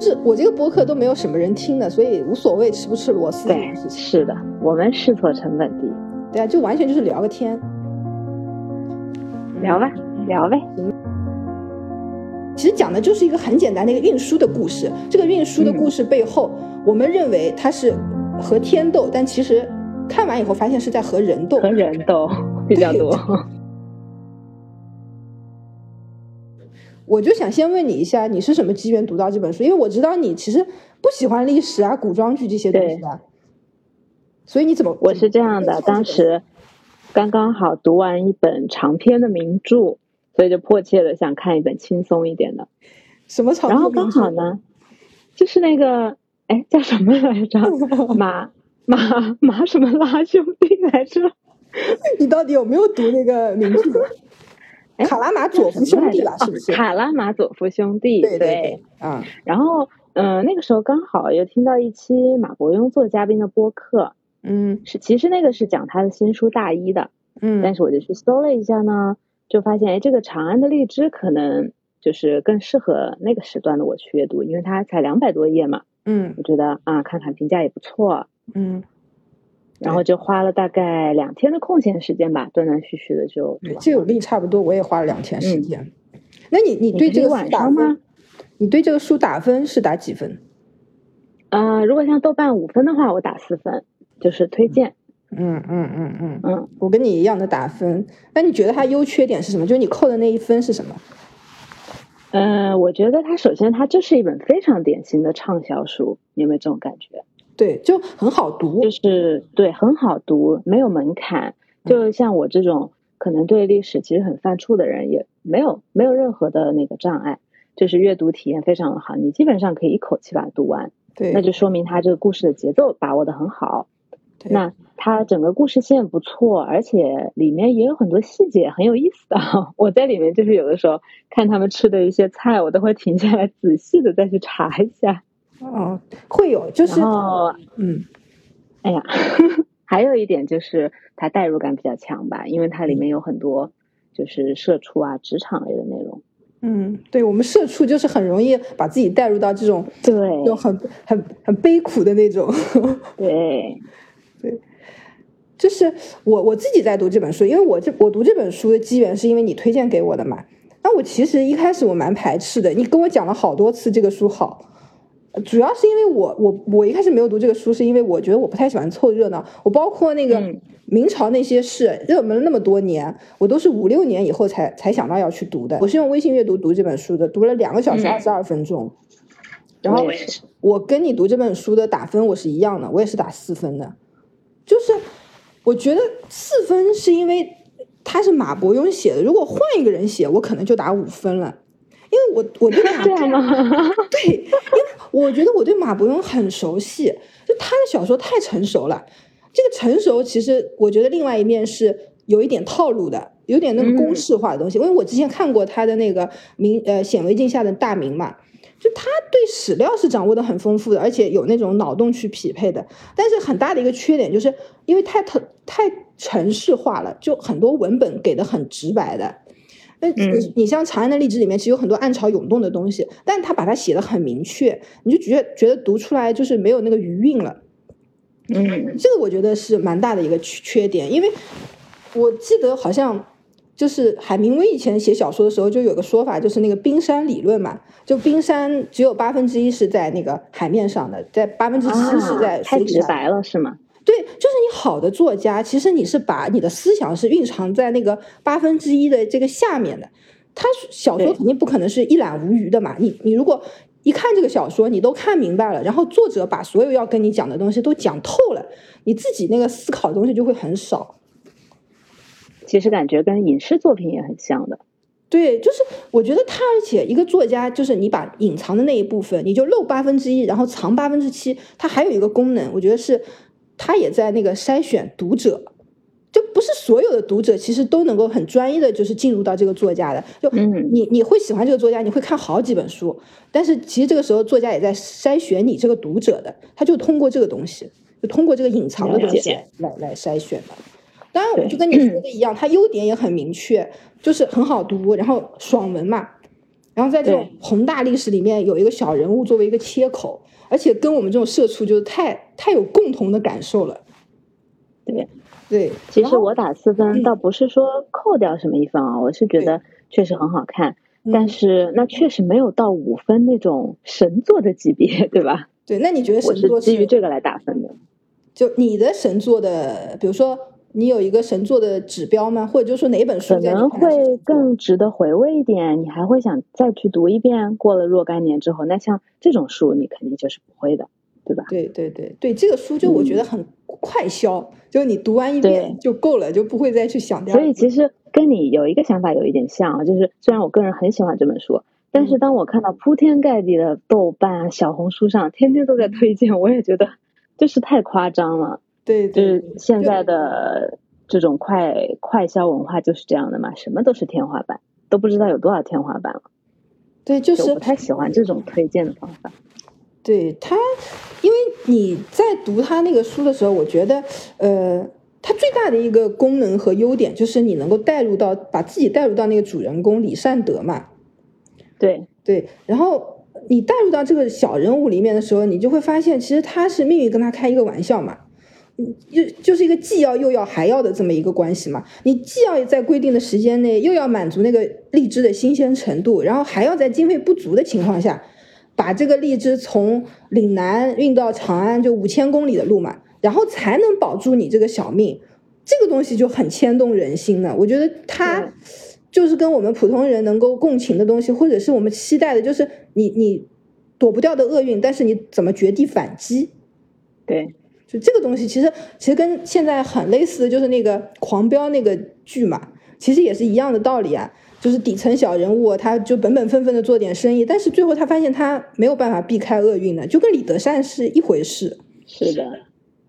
是我这个播客都没有什么人听的，所以无所谓吃不吃螺丝。对，是的，我们试错成本低。对啊，就完全就是聊个天，聊吧，聊呗。其实讲的就是一个很简单的一个运输的故事。这个运输的故事背后，我们认为它是和天斗，但其实看完以后发现是在和人斗，和人斗比较多。我就想先问你一下，你是什么机缘读到这本书？因为我知道你其实不喜欢历史啊、古装剧这些东西的，所以你怎么？我是这样的，当时刚刚好读完一本长篇的名著，所以就迫切的想看一本轻松一点的。什么长？然后刚好呢，就是那个哎叫什么来着？马马马什么拉兄弟来着？你到底有没有读那个名著？卡拉马佐夫兄弟吧，是不是？卡拉马佐夫兄弟，对对，嗯。然后，嗯，那个时候刚好又听到一期马伯庸做嘉宾的播客，嗯，是其实那个是讲他的新书《大一》的，嗯。但是我就去搜了一下呢，就发现，哎，这个《长安的荔枝》可能就是更适合那个时段的我去阅读，因为它才两百多页嘛，嗯。我觉得啊，看看评价也不错，嗯。然后就花了大概两天的空闲时间吧，断断续续的就。这有力差不多，我也花了两天时间。那你你对这个书打吗？你对这个书打分是打几分？呃，如果像豆瓣五分的话，我打四分，就是推荐。嗯嗯嗯嗯嗯，我跟你一样的打分。那你觉得它优缺点是什么？就是你扣的那一分是什么？嗯，我觉得它首先它就是一本非常典型的畅销书，你有没有这种感觉？对，就很好读，就是对，很好读，没有门槛。就像我这种可能对历史其实很犯怵的人，也没有没有任何的那个障碍，就是阅读体验非常的好，你基本上可以一口气把它读完。对，那就说明他这个故事的节奏把握的很好。那它整个故事线不错，而且里面也有很多细节很有意思的。我在里面就是有的时候看他们吃的一些菜，我都会停下来仔细的再去查一下。哦，会有，就是嗯，哎呀，还有一点就是它代入感比较强吧，因为它里面有很多就是社畜啊、职场类的内容。嗯，对，我们社畜就是很容易把自己带入到这种对，就很很很悲苦的那种。对，对，就是我我自己在读这本书，因为我这我读这本书的机缘是因为你推荐给我的嘛。那我其实一开始我蛮排斥的，你跟我讲了好多次这个书好。主要是因为我我我一开始没有读这个书，是因为我觉得我不太喜欢凑热闹。我包括那个明朝那些事热门了那么多年，我都是五六年以后才才想到要去读的。我是用微信阅读读这本书的，读了两个小时二十二分钟。然后我跟你读这本书的打分我是一样的，我也是打四分的。就是我觉得四分是因为他是马伯庸写的，如果换一个人写，我可能就打五分了。因为我我对马这样吗？对，因为我觉得我对马伯庸很熟悉，就他的小说太成熟了。这个成熟其实我觉得另外一面是有一点套路的，有点那个公式化的东西。因为我之前看过他的那个明呃显微镜下的大明嘛，就他对史料是掌握的很丰富的，而且有那种脑洞去匹配的。但是很大的一个缺点就是因为太太太程式化了，就很多文本给的很直白的。那你你像《长安的荔枝》里面其实有很多暗潮涌动的东西，但他把它写的很明确，你就觉觉得读出来就是没有那个余韵了。嗯，这个我觉得是蛮大的一个缺缺点，因为我记得好像就是海明威以前写小说的时候就有个说法，就是那个冰山理论嘛，就冰山只有八分之一是在那个海面上的，在八分之七是在太直白了是吗？对，就是你好的作家，其实你是把你的思想是蕴藏在那个八分之一的这个下面的。他小说肯定不可能是一览无余的嘛。你你如果一看这个小说，你都看明白了，然后作者把所有要跟你讲的东西都讲透了，你自己那个思考的东西就会很少。其实感觉跟影视作品也很像的。对，就是我觉得他，而且一个作家，就是你把隐藏的那一部分，你就漏八分之一，然后藏八分之七，它还有一个功能，我觉得是。他也在那个筛选读者，就不是所有的读者其实都能够很专一的，就是进入到这个作家的。就你你会喜欢这个作家，你会看好几本书，但是其实这个时候作家也在筛选你这个读者的，他就通过这个东西，就通过这个隐藏的东西来来筛选的。当然，我就跟你说的一样，它优点也很明确，就是很好读，然后爽文嘛。然后在这种宏大历史里面有一个小人物作为一个切口，而且跟我们这种社畜就是太太有共同的感受了。对对，其实我打四分倒不是说扣掉什么一分啊，我是觉得确实很好看，但是那确实没有到五分那种神作的级别，对吧？对，那你觉得神作是基于这个来打分的？就你的神作的，比如说。你有一个神作的指标吗？或者就是说哪本书可能会更值得回味一点？你还会想再去读一遍？过了若干年之后，那像这种书你肯定就是不会的，对吧？对对对对，这个书就我觉得很快消，就是你读完一遍就够了，就不会再去想。所以其实跟你有一个想法有一点像啊，就是虽然我个人很喜欢这本书，但是当我看到铺天盖地的豆瓣、小红书上天天都在推荐，我也觉得就是太夸张了。对，就是现在的这种快快消文化就是这样的嘛，什么都是天花板，都不知道有多少天花板了。对，就是不太喜欢这种推荐的方法。对他，因为你在读他那个书的时候，我觉得，呃，它最大的一个功能和优点就是你能够带入到，把自己带入到那个主人公李善德嘛。对对，然后你带入到这个小人物里面的时候，你就会发现，其实他是命运跟他开一个玩笑嘛。就就是一个既要又要还要的这么一个关系嘛，你既要在规定的时间内，又要满足那个荔枝的新鲜程度，然后还要在经费不足的情况下，把这个荔枝从岭南运到长安，就五千公里的路嘛，然后才能保住你这个小命，这个东西就很牵动人心的。我觉得它就是跟我们普通人能够共情的东西，或者是我们期待的，就是你你躲不掉的厄运，但是你怎么绝地反击？对。就这个东西，其实其实跟现在很类似的就是那个《狂飙》那个剧嘛，其实也是一样的道理啊。就是底层小人物，他就本本分分的做点生意，但是最后他发现他没有办法避开厄运的，就跟李德善是一回事。是的，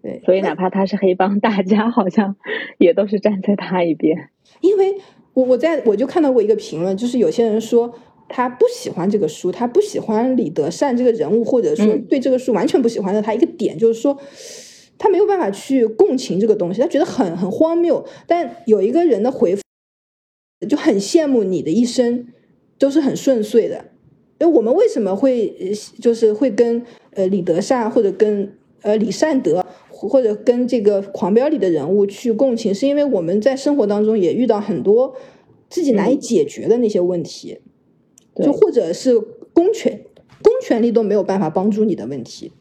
对。所以哪怕他是黑帮大家，好像也都是站在他一边。因为我我在我就看到过一个评论，就是有些人说。他不喜欢这个书，他不喜欢李德善这个人物，或者说对这个书完全不喜欢的他一个点就是说。他没有办法去共情这个东西，他觉得很很荒谬。但有一个人的回复就很羡慕你的一生都是很顺遂的。哎，我们为什么会就是会跟呃李德善或者跟呃李善德或者跟这个狂飙里的人物去共情？是因为我们在生活当中也遇到很多自己难以解决的那些问题，就或者是公权公权力都没有办法帮助你的问题。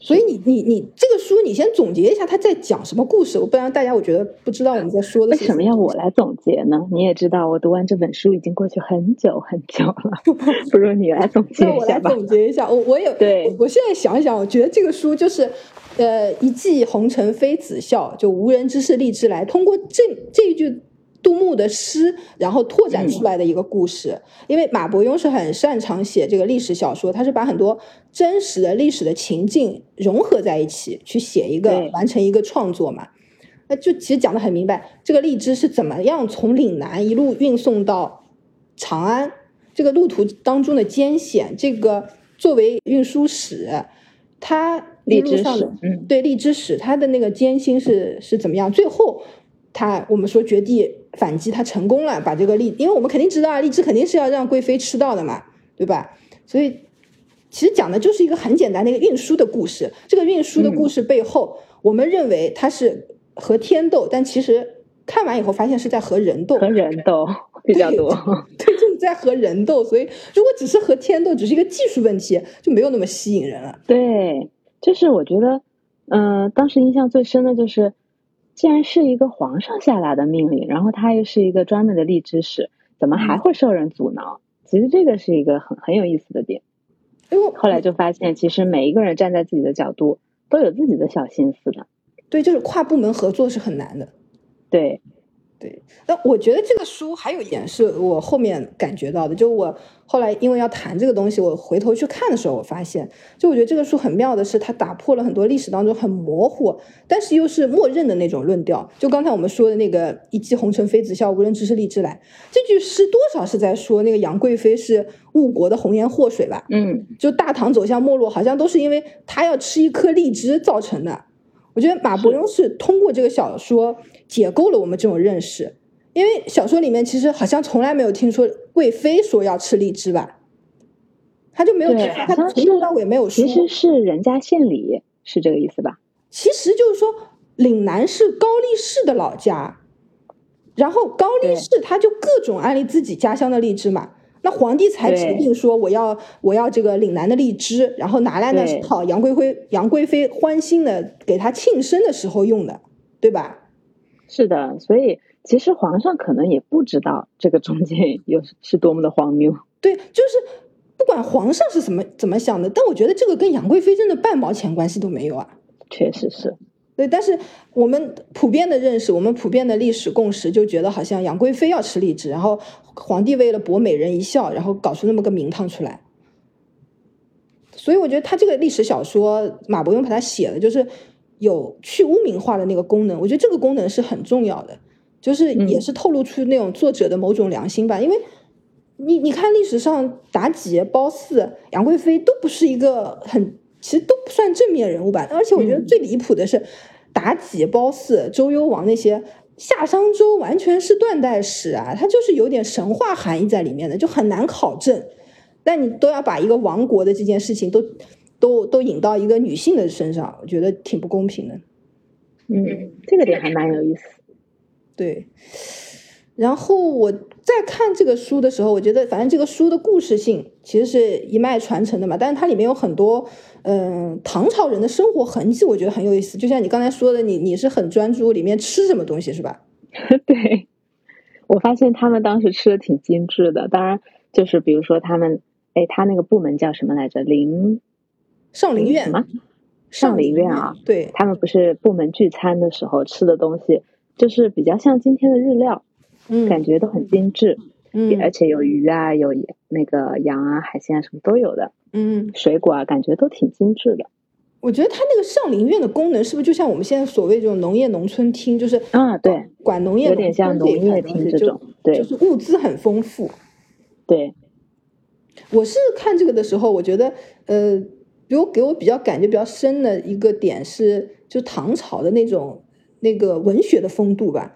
所以你你你这个书，你先总结一下他在讲什么故事，不然大家我觉得不知道我们在说的。为什么要我来总结呢？你也知道，我读完这本书已经过去很久很久了，不如你来总结一下吧。总结一下，我我有对，我现在想一想，我觉得这个书就是，呃，一骑红尘妃子笑，就无人知是荔枝来。通过这这一句。杜牧的诗，然后拓展出来的一个故事。因为马伯庸是很擅长写这个历史小说，他是把很多真实的历史的情境融合在一起，去写一个完成一个创作嘛。那就其实讲的很明白，这个荔枝是怎么样从岭南一路运送到长安，这个路途当中的艰险，这个作为运输史，它荔枝史，嗯，对荔枝史，它的那个艰辛是是怎么样？最后。他我们说绝地反击，他成功了，把这个荔，因为我们肯定知道啊，荔枝肯定是要让贵妃吃到的嘛，对吧？所以其实讲的就是一个很简单的一个运输的故事。这个运输的故事背后，我们认为它是和天斗，但其实看完以后发现是在和人斗，和人斗 比较多，对，就是在和人斗。所以如果只是和天斗，只是一个技术问题，就没有那么吸引人了。对，就是我觉得，嗯，当时印象最深的就是。既然是一个皇上下达的命令，然后他又是一个专门的荔枝使，怎么还会受人阻挠？其实这个是一个很很有意思的点。因为后来就发现，其实每一个人站在自己的角度，都有自己的小心思的。对，就是跨部门合作是很难的。对。对，那我觉得这个书还有一点是我后面感觉到的，就我后来因为要谈这个东西，我回头去看的时候，我发现，就我觉得这个书很妙的是，它打破了很多历史当中很模糊，但是又是默认的那种论调。就刚才我们说的那个“一骑红尘妃子笑，无人知是荔枝来”，这句诗多少是在说那个杨贵妃是误国的红颜祸水吧？嗯，就大唐走向没落，好像都是因为她要吃一颗荔枝造成的。我觉得马伯庸是通过这个小说。解构了我们这种认识，因因为小说里面其实好像从来没有听说贵妃说要吃荔枝吧，他就没有，他从头到尾没有说。其实是人家献礼，是这个意思吧？其实就是说，岭南是高力士的老家，然后高力士他就各种安利自己家乡的荔枝嘛。那皇帝才指定说我要我要这个岭南的荔枝，然后拿来呢是讨杨贵妃杨贵妃欢心的给他庆生的时候用的，对吧？是的，所以其实皇上可能也不知道这个中间 有是多么的荒谬。对，就是不管皇上是怎么怎么想的，但我觉得这个跟杨贵妃真的半毛钱关系都没有啊。确实是。对，但是我们普遍的认识，我们普遍的历史共识就觉得好像杨贵妃要吃荔枝，然后皇帝为了博美人一笑，然后搞出那么个名堂出来。所以我觉得他这个历史小说，马伯庸把它写的就是有去污名化的那个功能，我觉得这个功能是很重要的，就是也是透露出那种作者的某种良心吧。因为你你看历史上妲己、褒姒、杨贵妃都不是一个很。其实都不算正面人物吧，而且我觉得最离谱的是妲己、褒姒、周幽王那些夏商周完全是断代史啊，它就是有点神话含义在里面的，就很难考证。但你都要把一个亡国的这件事情都都都引到一个女性的身上，我觉得挺不公平的。嗯，这个点还蛮有意思。对。然后我在看这个书的时候，我觉得反正这个书的故事性其实是一脉传承的嘛，但是它里面有很多嗯唐朝人的生活痕迹，我觉得很有意思。就像你刚才说的，你你是很专注里面吃什么东西是吧？对，我发现他们当时吃的挺精致的。当然，就是比如说他们，哎，他那个部门叫什么来着？林上林苑什么？上林苑啊？对他们不是部门聚餐的时候吃的东西，就是比较像今天的日料。嗯，感觉都很精致，嗯，而且有鱼啊，有那个羊啊，海鲜啊，什么都有的，嗯，水果啊，感觉都挺精致的。我觉得它那个上林苑的功能是不是就像我们现在所谓这种农业农村厅，就是啊，对，管农业有点像农业厅这种，对，就是物资很丰富。对，我是看这个的时候，我觉得，呃，比如给我比较感觉比较深的一个点是，就唐朝的那种那个文学的风度吧。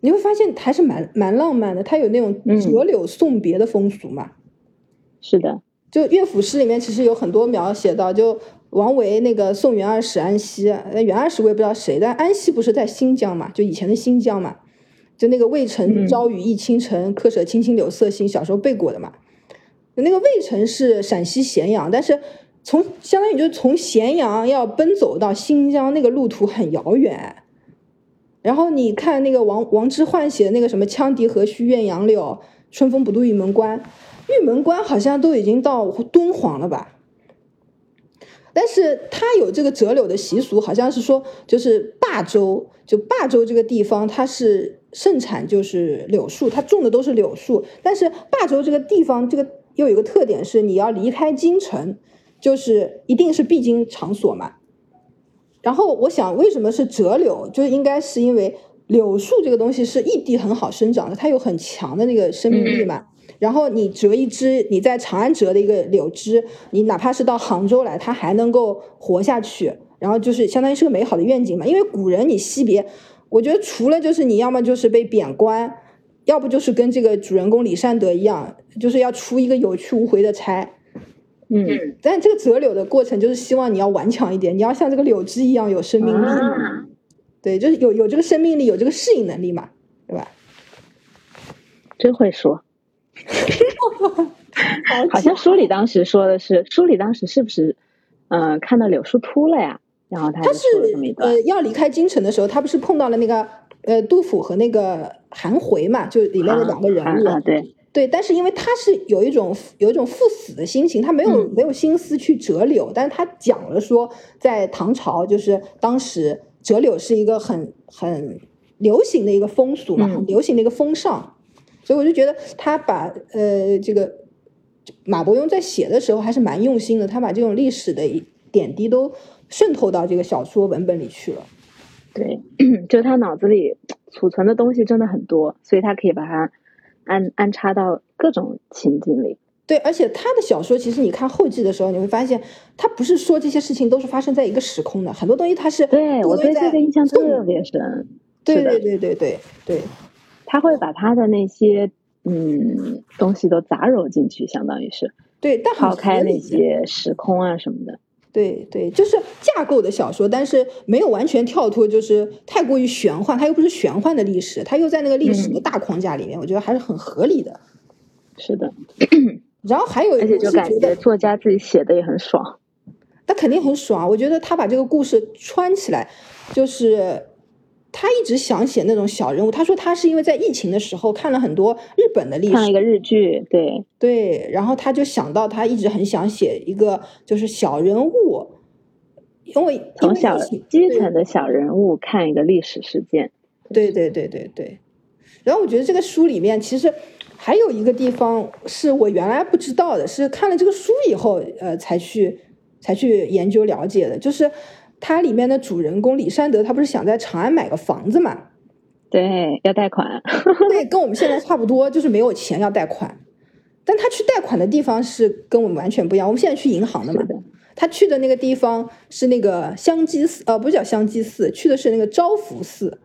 你会发现还是蛮蛮浪漫的，它有那种折柳送别的风俗嘛？是的，就乐府诗里面其实有很多描写到，就王维那个送元二使安西，那元二使我也不知道谁，但安西不是在新疆嘛？就以前的新疆嘛？就那个渭城朝雨浥轻尘，客舍青青柳色新，小时候背过的嘛。那个渭城是陕西咸阳，但是从相当于就是从咸阳要奔走到新疆，那个路途很遥远。然后你看那个王王之涣写的那个什么“羌笛何须怨杨柳，春风不度玉门关”，玉门关好像都已经到敦煌了吧？但是他有这个折柳的习俗，好像是说就是霸州，就霸州这个地方它是盛产就是柳树，它种的都是柳树。但是霸州这个地方这个又有个特点是，你要离开京城，就是一定是必经场所嘛。然后我想，为什么是折柳？就应该是因为柳树这个东西是异地很好生长的，它有很强的那个生命力嘛。然后你折一枝，你在长安折的一个柳枝，你哪怕是到杭州来，它还能够活下去。然后就是相当于是个美好的愿景嘛。因为古人你惜别，我觉得除了就是你要么就是被贬官，要不就是跟这个主人公李善德一样，就是要出一个有去无回的差。嗯，但这个折柳的过程就是希望你要顽强一点，你要像这个柳枝一样有生命力，对，就是有有这个生命力，有这个适应能力嘛，对吧？真会说，好像书里当时说的是，书里当时是不是，嗯，看到柳树秃了呀？然后他他是呃要离开京城的时候，他不是碰到了那个呃杜甫和那个韩回嘛，就里面的两个人物，对。对，但是因为他是有一种有一种赴死的心情，他没有没有心思去折柳，但是他讲了说，在唐朝就是当时折柳是一个很很流行的一个风俗嘛，很流行的一个风尚，所以我就觉得他把呃这个马伯庸在写的时候还是蛮用心的，他把这种历史的点滴都渗透到这个小说文本里去了。对，就他脑子里储存的东西真的很多，所以他可以把它。安安插到各种情景里，对，而且他的小说其实你看后记的时候，你会发现他不是说这些事情都是发生在一个时空的，很多东西他是对我对这个印象特别深，对对对对对对，他会把他的那些嗯东西都杂糅进去，相当于是对，但抛开那。些时空啊什么的。对对，就是架构的小说，但是没有完全跳脱，就是太过于玄幻。它又不是玄幻的历史，它又在那个历史的大框架里面，我觉得还是很合理的。是的，然后还有，而且就感觉作家自己写的也很爽。他肯定很爽，我觉得他把这个故事穿起来，就是他一直想写那种小人物。他说他是因为在疫情的时候看了很多日本的历史，看一个日剧，对对，然后他就想到他一直很想写一个就是小人物，因为从小基层的小人物看一个历史事件，对对对对对。然后我觉得这个书里面其实还有一个地方是我原来不知道的，是看了这个书以后，呃，才去。才去研究了解的，就是它里面的主人公李善德，他不是想在长安买个房子嘛？对，要贷款。对，跟我们现在差不多，就是没有钱要贷款。但他去贷款的地方是跟我们完全不一样。我们现在去银行的嘛，他去的那个地方是那个香积寺，呃，不是叫香积寺，去的是那个招福寺。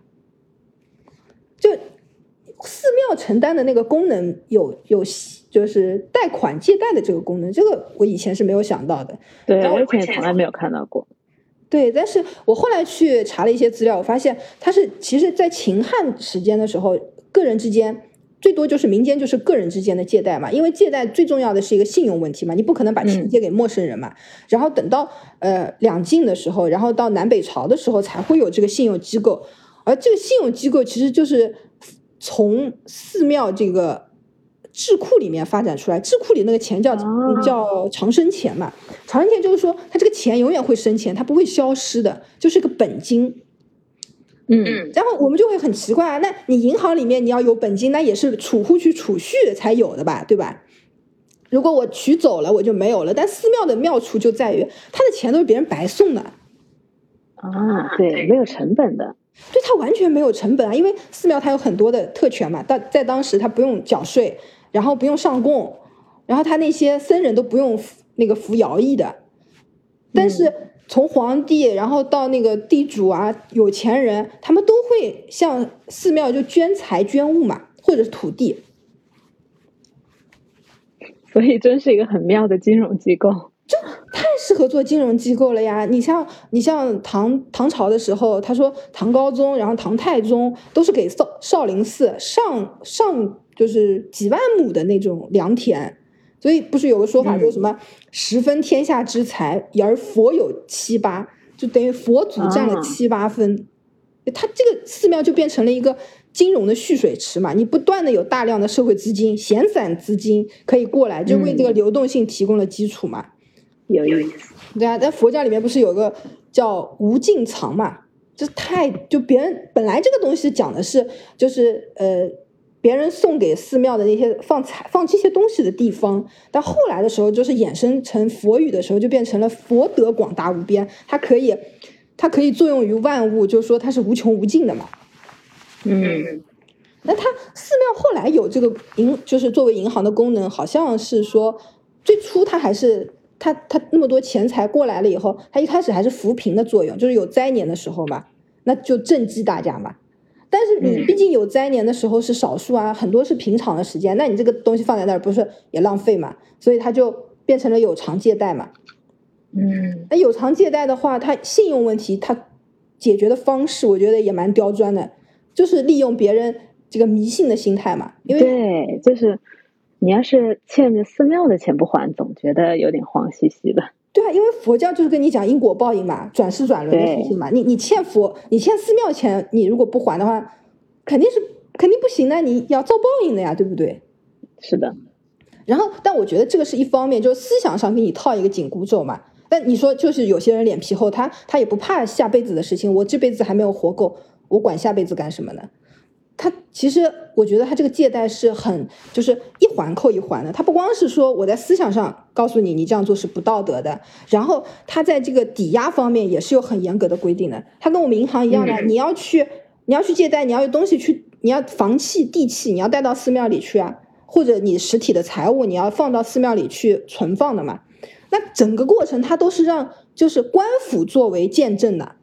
就寺庙承担的那个功能有有。就是贷款借贷的这个功能，这个我以前是没有想到的。对，我以前从来没有看到过。对，但是我后来去查了一些资料，我发现它是其实，在秦汉时间的时候，个人之间最多就是民间就是个人之间的借贷嘛，因为借贷最重要的是一个信用问题嘛，你不可能把钱借给陌生人嘛。然后等到呃两晋的时候，然后到南北朝的时候，才会有这个信用机构，而这个信用机构其实就是从寺庙这个。智库里面发展出来，智库里那个钱叫叫长生钱嘛，长生钱就是说，它这个钱永远会生钱，它不会消失的，就是个本金。嗯，然后我们就会很奇怪啊，那你银行里面你要有本金，那也是储户去储蓄才有的吧，对吧？如果我取走了，我就没有了。但寺庙的妙处就在于，他的钱都是别人白送的。啊，对，没有成本的。对，他完全没有成本啊，因为寺庙它有很多的特权嘛，但在当时他不用缴税。然后不用上供，然后他那些僧人都不用那个服徭役的，但是从皇帝，然后到那个地主啊、有钱人，他们都会向寺庙就捐财捐物嘛，或者是土地，所以真是一个很妙的金融机构，就太适合做金融机构了呀！你像你像唐唐朝的时候，他说唐高宗，然后唐太宗都是给少少林寺上上。就是几万亩的那种良田，所以不是有个说法，说什么十分天下之财，而佛有七八，就等于佛祖占了七八分。他这个寺庙就变成了一个金融的蓄水池嘛，你不断的有大量的社会资金、闲散资金可以过来，就为这个流动性提供了基础嘛。有意思，对啊，在佛教里面不是有个叫无尽藏嘛？就太就别人本来这个东西讲的是就是呃。别人送给寺庙的那些放财放这些东西的地方，但后来的时候，就是衍生成佛语的时候，就变成了佛德广大无边，它可以，它可以作用于万物，就是说它是无穷无尽的嘛。嗯，那它寺庙后来有这个银，就是作为银行的功能，好像是说最初它还是它它那么多钱财过来了以后，它一开始还是扶贫的作用，就是有灾年的时候嘛，那就赈济大家嘛。但是你毕竟有灾年的时候是少数啊，很多是平常的时间，那你这个东西放在那儿不是也浪费嘛？所以它就变成了有偿借贷嘛。嗯，那有偿借贷的话，它信用问题它解决的方式，我觉得也蛮刁钻的，就是利用别人这个迷信的心态嘛。因为对，就是你要是欠着寺庙的钱不还，总觉得有点慌兮兮的。对啊，因为佛教就是跟你讲因果报应嘛，转世转轮的事情嘛。你你欠佛，你欠寺庙钱，你如果不还的话，肯定是肯定不行的，你要遭报应的呀，对不对？是的。然后，但我觉得这个是一方面，就是思想上给你套一个紧箍咒嘛。但你说，就是有些人脸皮厚，他他也不怕下辈子的事情。我这辈子还没有活够，我管下辈子干什么呢？他其实，我觉得他这个借贷是很，就是一环扣一环的。他不光是说我在思想上告诉你，你这样做是不道德的，然后他在这个抵押方面也是有很严格的规定的。他跟我们银行一样的，你要去，你要去借贷，你要有东西去，你要房契、地契，你要带到寺庙里去啊，或者你实体的财物你要放到寺庙里去存放的嘛。那整个过程他都是让就是官府作为见证的，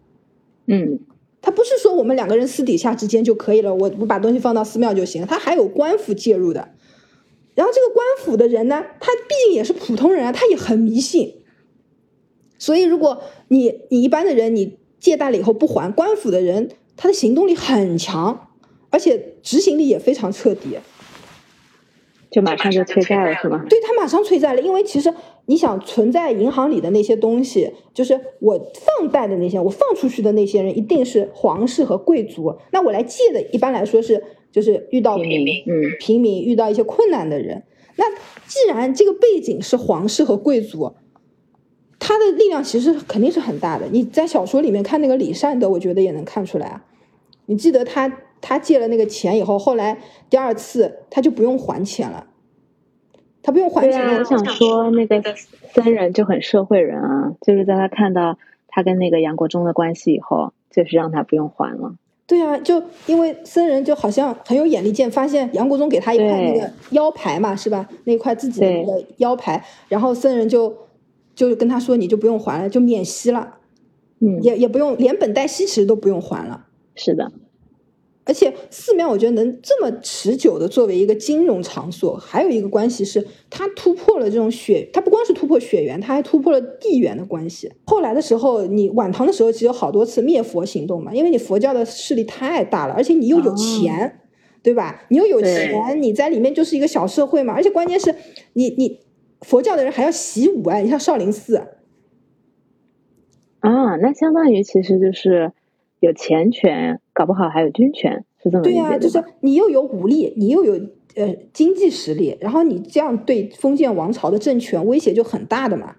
嗯。他他不是说我们两个人私底下之间就可以了，我我把东西放到寺庙就行，他还有官府介入的。然后这个官府的人呢，他毕竟也是普通人啊，他也很迷信。所以如果你你一般的人你借贷了以后不还，官府的人他的行动力很强，而且执行力也非常彻底。就马上就催债了，是吗？对他马上催债了，因为其实你想存在银行里的那些东西，就是我放贷的那些，我放出去的那些人，一定是皇室和贵族。那我来借的，一般来说是就是遇到平民，嗯，平民遇到一些困难的人。那既然这个背景是皇室和贵族，他的力量其实肯定是很大的。你在小说里面看那个李善德，我觉得也能看出来啊。你记得他？他借了那个钱以后，后来第二次他就不用还钱了，他不用还钱了。我想说，那个僧人就很社会人啊，就是在他看到他跟那个杨国忠的关系以后，就是让他不用还了。对啊，就因为僧人就好像很有眼力见，发现杨国忠给他一块那个腰牌嘛，是吧？那块自己的那个腰牌，然后僧人就就跟他说，你就不用还了，就免息了，嗯，也也不用连本带息，其实都不用还了。是的。而且寺庙，我觉得能这么持久的作为一个金融场所，还有一个关系是，它突破了这种血，它不光是突破血缘，它还突破了地缘的关系。后来的时候，你晚唐的时候，其实有好多次灭佛行动嘛，因为你佛教的势力太大了，而且你又有钱，对吧？你又有钱，你在里面就是一个小社会嘛。而且关键是你，你佛教的人还要习武啊，你像少林寺啊，那相当于其实就是有钱权。搞不好还有军权，是这么对呀，就是你又有武力，你又有呃经济实力，然后你这样对封建王朝的政权威胁就很大的嘛。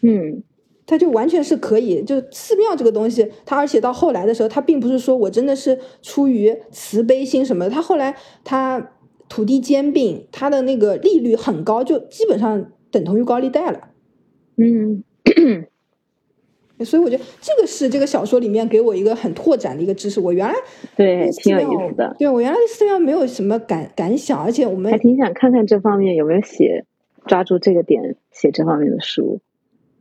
嗯，他就完全是可以，就寺庙这个东西，他而且到后来的时候，他并不是说我真的是出于慈悲心什么的，他后来他土地兼并，他的那个利率很高，就基本上等同于高利贷了。嗯。所以我觉得这个是这个小说里面给我一个很拓展的一个知识。我原来对挺有意思的，对我原来对寺庙没有什么感感想，而且我们还挺想看看这方面有没有写抓住这个点写这方面的书。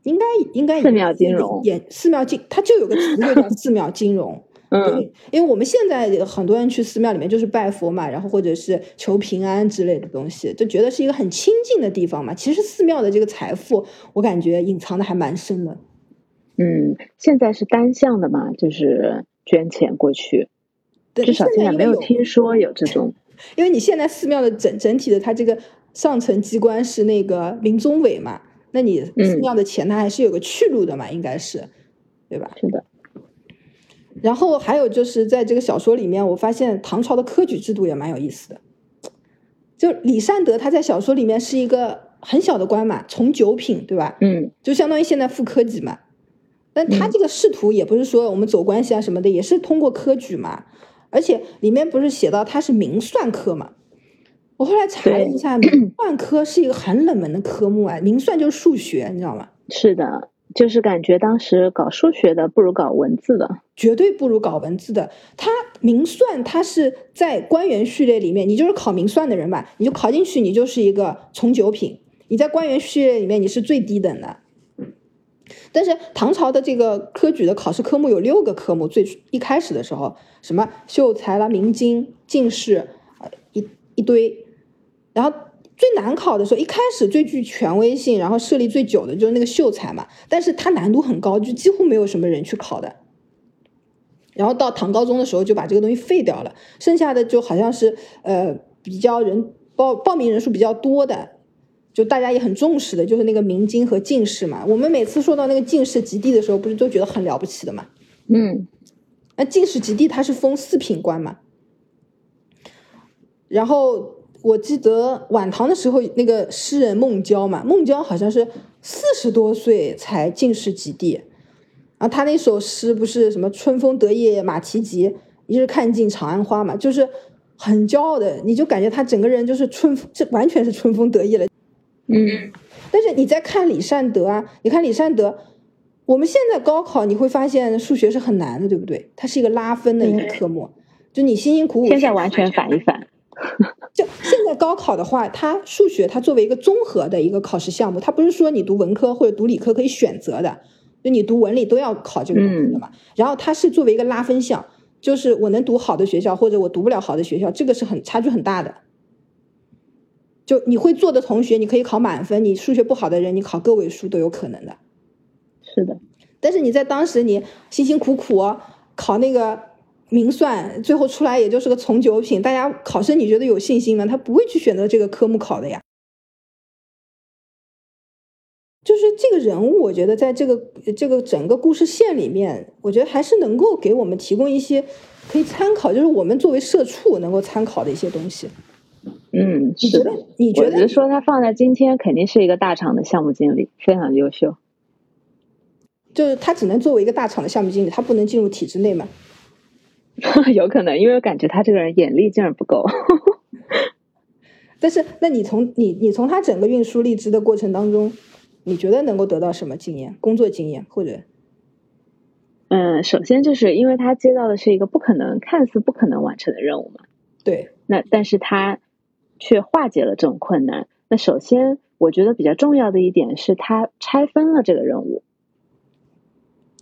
应该应该寺庙金融也寺庙金，它就有个词就叫寺庙金融。嗯，因为我们现在很多人去寺庙里面就是拜佛嘛，然后或者是求平安之类的东西，就觉得是一个很清静的地方嘛。其实寺庙的这个财富，我感觉隐藏的还蛮深的。嗯，现在是单向的嘛，就是捐钱过去，至少现在没有听说有这种。因为你现在寺庙的整整体的它这个上层机关是那个林宗伟嘛，那你寺庙的钱它还是有个去路的嘛，应该是，对吧？是的。然后还有就是在这个小说里面，我发现唐朝的科举制度也蛮有意思的。就李善德他在小说里面是一个很小的官嘛，从九品，对吧？嗯，就相当于现在副科级嘛。但他这个仕途也不是说我们走关系啊什么的，也是通过科举嘛。而且里面不是写到他是明算科嘛？我后来查了一下，明算科是一个很冷门的科目啊。明算就是数学，你知道吗？是的，就是感觉当时搞数学的不如搞文字的，绝对不如搞文字的。他明算，他是在官员序列里面，你就是考明算的人吧，你就考进去，你就是一个从九品。你在官员序列里面，你是最低等的。但是唐朝的这个科举的考试科目有六个科目，最一开始的时候，什么秀才啦、明经、进士，呃一一堆。然后最难考的时候，一开始最具权威性，然后设立最久的就是那个秀才嘛。但是它难度很高，就几乎没有什么人去考的。然后到唐高宗的时候，就把这个东西废掉了，剩下的就好像是呃比较人报报名人数比较多的。就大家也很重视的，就是那个明经和进士嘛。我们每次说到那个进士及第的时候，不是都觉得很了不起的嘛？嗯，那进士及第他是封四品官嘛。然后我记得晚唐的时候，那个诗人孟郊嘛，孟郊好像是四十多岁才进士及第，啊他那首诗不是什么“春风得意马蹄疾，一日看尽长安花”嘛，就是很骄傲的，你就感觉他整个人就是春，这完全是春风得意了。嗯，但是你在看李善德啊，你看李善德，我们现在高考你会发现数学是很难的，对不对？它是一个拉分的一个科目，就你辛辛苦苦。现在完全反一反，就现在高考的话，它数学它作为一个综合的一个考试项目，它不是说你读文科或者读理科可以选择的，就你读文理都要考这个东西的嘛。然后它是作为一个拉分项，就是我能读好的学校，或者我读不了好的学校，这个是很差距很大的。就你会做的同学，你可以考满分；你数学不好的人，你考个位数都有可能的。是的，但是你在当时你辛辛苦苦考那个明算，最后出来也就是个从九品，大家考生你觉得有信心吗？他不会去选择这个科目考的呀。就是这个人物，我觉得在这个这个整个故事线里面，我觉得还是能够给我们提供一些可以参考，就是我们作为社畜能够参考的一些东西。嗯，你觉得？你觉得说他放在今天肯定是一个大厂的项目经理，非常优秀。就是他只能作为一个大厂的项目经理，他不能进入体制内吗？有可能，因为我感觉他这个人眼力劲儿不够。但是，那你从你你从他整个运输荔枝的过程当中，你觉得能够得到什么经验？工作经验或者？嗯，首先就是因为他接到的是一个不可能、看似不可能完成的任务嘛。对。那但是他却化解了这种困难。那首先，我觉得比较重要的一点是他拆分了这个任务。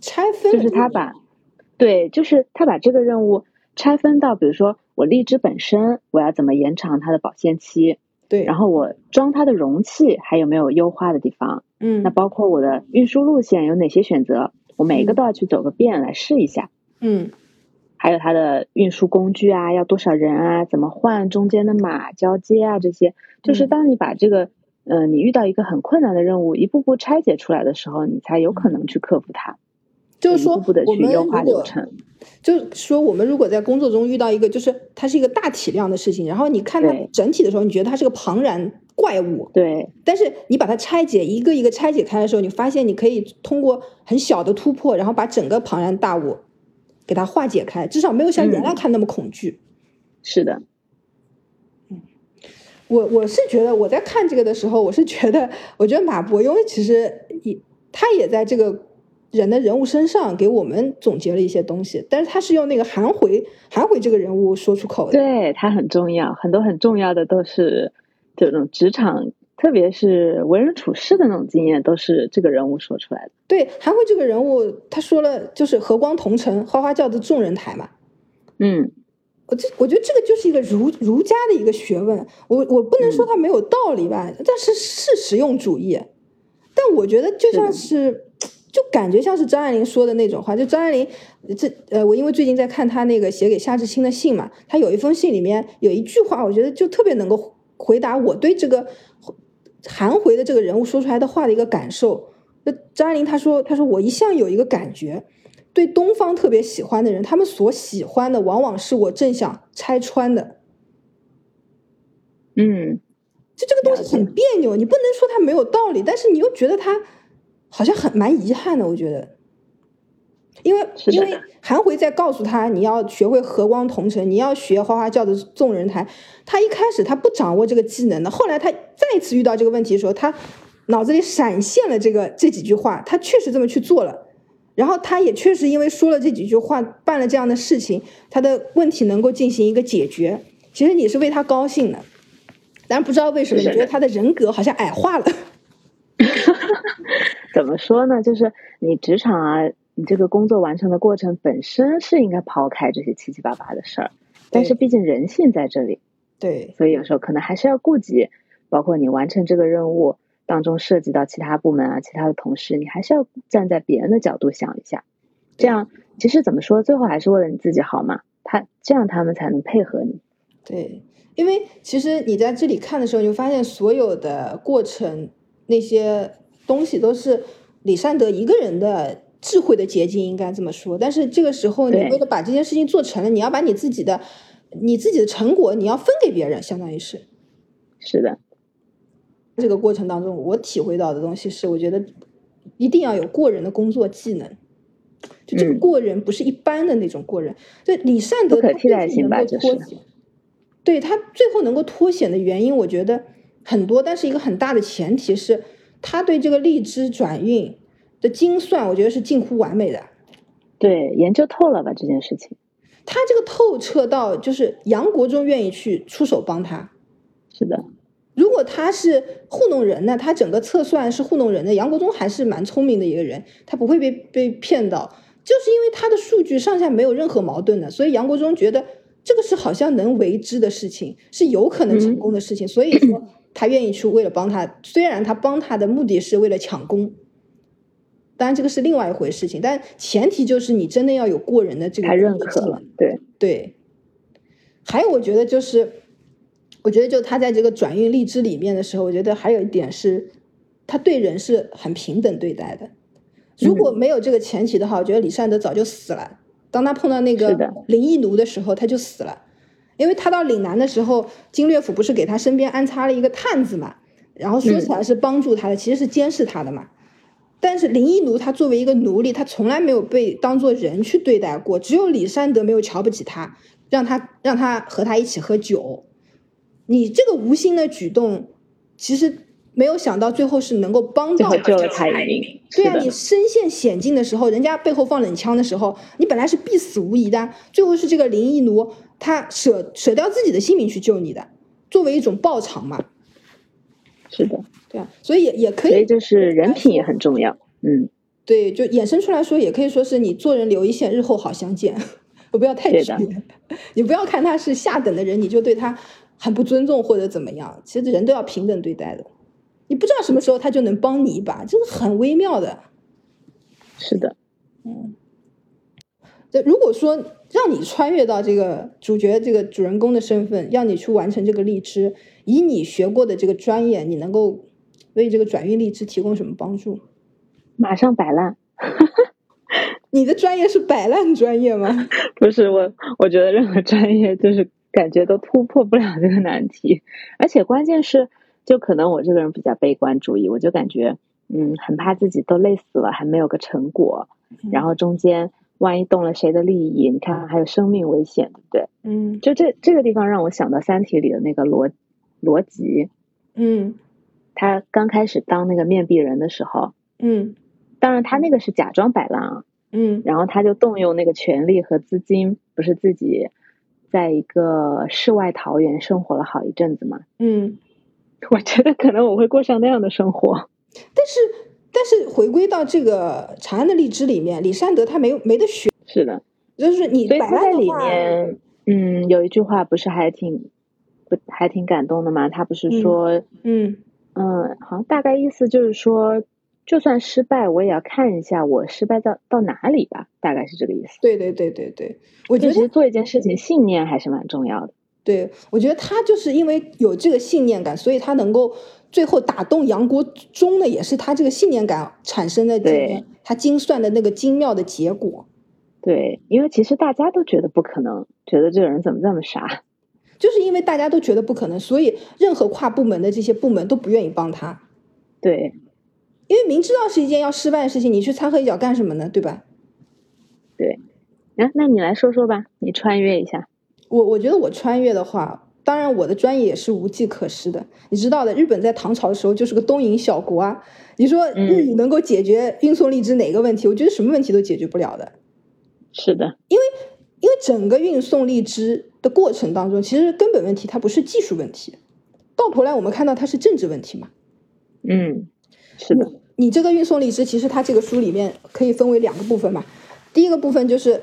拆分就是他把，对，就是他把这个任务拆分到，比如说我荔枝本身，我要怎么延长它的保鲜期？对，然后我装它的容器还有没有优化的地方？嗯，那包括我的运输路线有哪些选择？我每一个都要去走个遍来试一下。嗯。还有它的运输工具啊，要多少人啊？怎么换中间的马交接啊？这些就是当你把这个，呃，你遇到一个很困难的任务，一步步拆解出来的时候，你才有可能去克服它。就是说，我们优化流程。就是说，我们如果在工作中遇到一个，就是它是一个大体量的事情，然后你看它整体的时候，你觉得它是个庞然怪物。对。但是你把它拆解，一个一个拆解开的时候，你发现你可以通过很小的突破，然后把整个庞然大物。给它化解开，至少没有像原来看那么恐惧。是的，嗯，我我是觉得我在看这个的时候，我是觉得，我觉得马伯庸其实也他也在这个人的人物身上给我们总结了一些东西，但是他是用那个韩回韩回这个人物说出口的，对他很重要，很多很重要的都是这种职场。特别是为人处事的那种经验，都是这个人物说出来的。对，韩慧这个人物，他说了，就是和光同尘，花花轿子众人抬嘛。嗯，我这我觉得这个就是一个儒儒家的一个学问。我我不能说他没有道理吧，但是是实用主义。但我觉得就像是，就感觉像是张爱玲说的那种话。就张爱玲这呃，我因为最近在看她那个写给夏志清的信嘛，她有一封信里面有一句话，我觉得就特别能够回答我对这个。韩回的这个人物说出来的话的一个感受，那张爱玲她说：“她说我一向有一个感觉，对东方特别喜欢的人，他们所喜欢的往往是我正想拆穿的。”嗯，就这个东西很别扭，你不能说它没有道理，但是你又觉得它好像很蛮遗憾的，我觉得。因为因为韩回在告诉他，你要学会和光同尘，你要学花花轿的众人抬。他一开始他不掌握这个技能的，后来他再次遇到这个问题的时候，他脑子里闪现了这个这几句话，他确实这么去做了。然后他也确实因为说了这几句话，办了这样的事情，他的问题能够进行一个解决。其实你是为他高兴的，但不知道为什么，你觉得他的人格好像矮化了。怎么说呢？就是你职场啊。你这个工作完成的过程本身是应该抛开这些七七八八的事儿，但是毕竟人性在这里，对，所以有时候可能还是要顾及，包括你完成这个任务当中涉及到其他部门啊、其他的同事，你还是要站在别人的角度想一下，这样其实怎么说，最后还是为了你自己好嘛，他这样他们才能配合你。对，因为其实你在这里看的时候，你就发现所有的过程那些东西都是李善德一个人的。智慧的结晶应该这么说，但是这个时候你为了把这件事情做成了，你要把你自己的、你自己的成果你要分给别人，相当于是。是的。这个过程当中，我体会到的东西是，我觉得一定要有过人的工作技能，就这个过人不是一般的那种过人。就李善德他最后能够脱险，对他最后能够脱险的原因，我觉得很多，但是一个很大的前提是他对这个荔枝转运。的精算，我觉得是近乎完美的。对，研究透了吧这件事情。他这个透彻到，就是杨国忠愿意去出手帮他。是的。如果他是糊弄人呢，他整个测算是糊弄人的，杨国忠还是蛮聪明的一个人，他不会被被骗到，就是因为他的数据上下没有任何矛盾的，所以杨国忠觉得这个是好像能为之的事情，是有可能成功的事情，所以说他愿意去为了帮他，虽然他帮他的目的是为了抢功，当然这个是另外一回事情，但前提就是你真的要有过人的这个认可了，对对，还有我觉得就是。我觉得，就他在这个转运荔枝里面的时候，我觉得还有一点是，他对人是很平等对待的。如果没有这个前提的话，我觉得李善德早就死了。当他碰到那个林毅奴的时候，他就死了，因为他到岭南的时候，金略府不是给他身边安插了一个探子嘛，然后说起来是帮助他的，其实是监视他的嘛。但是林依奴他作为一个奴隶，他从来没有被当做人去对待过，只有李善德没有瞧不起他，让他让他和他一起喝酒。你这个无心的举动，其实没有想到最后是能够帮到救了他一命。对啊，你身陷险境的时候，人家背后放冷枪的时候，你本来是必死无疑的，最后是这个林依奴他舍舍掉自己的性命去救你的，作为一种报偿嘛。是的，对啊，所以也也可以，所以就是人品也很重要。嗯，对，就衍生出来说，也可以说是你做人留一线，日后好相见。我不要太绝，你不要看他是下等的人，你就对他。很不尊重或者怎么样，其实人都要平等对待的。你不知道什么时候他就能帮你一把，这是很微妙的。是的，嗯。这如果说让你穿越到这个主角这个主人公的身份，让你去完成这个荔枝，以你学过的这个专业，你能够为这个转运荔枝提供什么帮助？马上摆烂。你的专业是摆烂专业吗？不是我，我觉得任何专业就是。感觉都突破不了这个难题，而且关键是，就可能我这个人比较悲观主义，我就感觉，嗯，很怕自己都累死了还没有个成果，然后中间万一动了谁的利益，你看还有生命危险，对不对？嗯，就这这个地方让我想到《三体》里的那个罗罗辑，嗯，他刚开始当那个面壁人的时候，嗯，当然他那个是假装摆烂啊，嗯，然后他就动用那个权力和资金，不是自己。在一个世外桃源生活了好一阵子嘛，嗯，我觉得可能我会过上那样的生活。但是，但是回归到这个长安的荔枝里面，李善德他没有没得选。是的，就是你所以他在里面，嗯，有一句话不是还挺不还挺感动的吗？他不是说，嗯嗯，好像大概意思就是说。就算失败，我也要看一下我失败到到哪里吧，大概是这个意思。对对对对对，我觉得做一件事情，信念还是蛮重要的。对，我觉得他就是因为有这个信念感，所以他能够最后打动杨国忠的，也是他这个信念感产生的，对，他精算的那个精妙的结果。对，因为其实大家都觉得不可能，觉得这个人怎么这么傻，就是因为大家都觉得不可能，所以任何跨部门的这些部门都不愿意帮他。对。因为明知道是一件要失败的事情，你去掺和一脚干什么呢？对吧？对，那那你来说说吧，你穿越一下。我我觉得我穿越的话，当然我的专业也是无计可施的。你知道的，日本在唐朝的时候就是个东瀛小国啊。你说日语能够解决运送荔枝哪个问题？我觉得什么问题都解决不了的。是的，因为因为整个运送荔枝的过程当中，其实根本问题它不是技术问题，到头来我们看到它是政治问题嘛。嗯，是的。你这个运送荔枝，其实它这个书里面可以分为两个部分嘛。第一个部分就是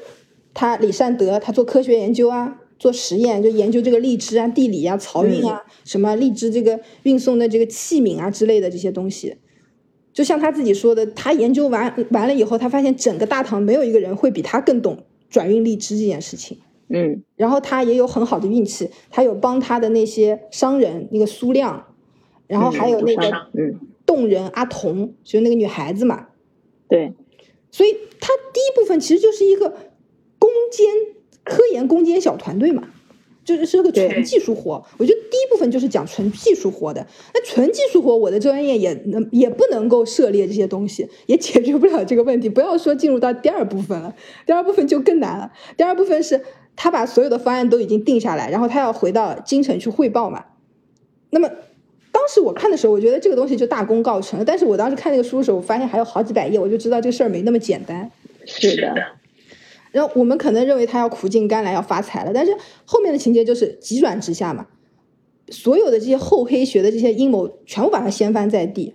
他李善德他做科学研究啊，做实验，就研究这个荔枝啊、地理啊、漕运啊，什么荔枝这个运送的这个器皿啊之类的这些东西。就像他自己说的，他研究完完了以后，他发现整个大唐没有一个人会比他更懂转运荔枝这件事情。嗯，然后他也有很好的运气，他有帮他的那些商人那个苏亮，然后还有那个嗯。动人阿童就是那个女孩子嘛，对，所以他第一部分其实就是一个攻坚科研攻坚小团队嘛，就是是个纯技术活。我觉得第一部分就是讲纯技术活的。那纯技术活，我的专业也能也不能够涉猎这些东西，也解决不了这个问题。不要说进入到第二部分了，第二部分就更难了。第二部分是他把所有的方案都已经定下来，然后他要回到京城去汇报嘛。那么。当时我看的时候，我觉得这个东西就大功告成了。但是我当时看那个书的时候，我发现还有好几百页，我就知道这个事儿没那么简单。是的。然后我们可能认为他要苦尽甘来，要发财了，但是后面的情节就是急转直下嘛。所有的这些厚黑学的这些阴谋全部把它掀翻在地。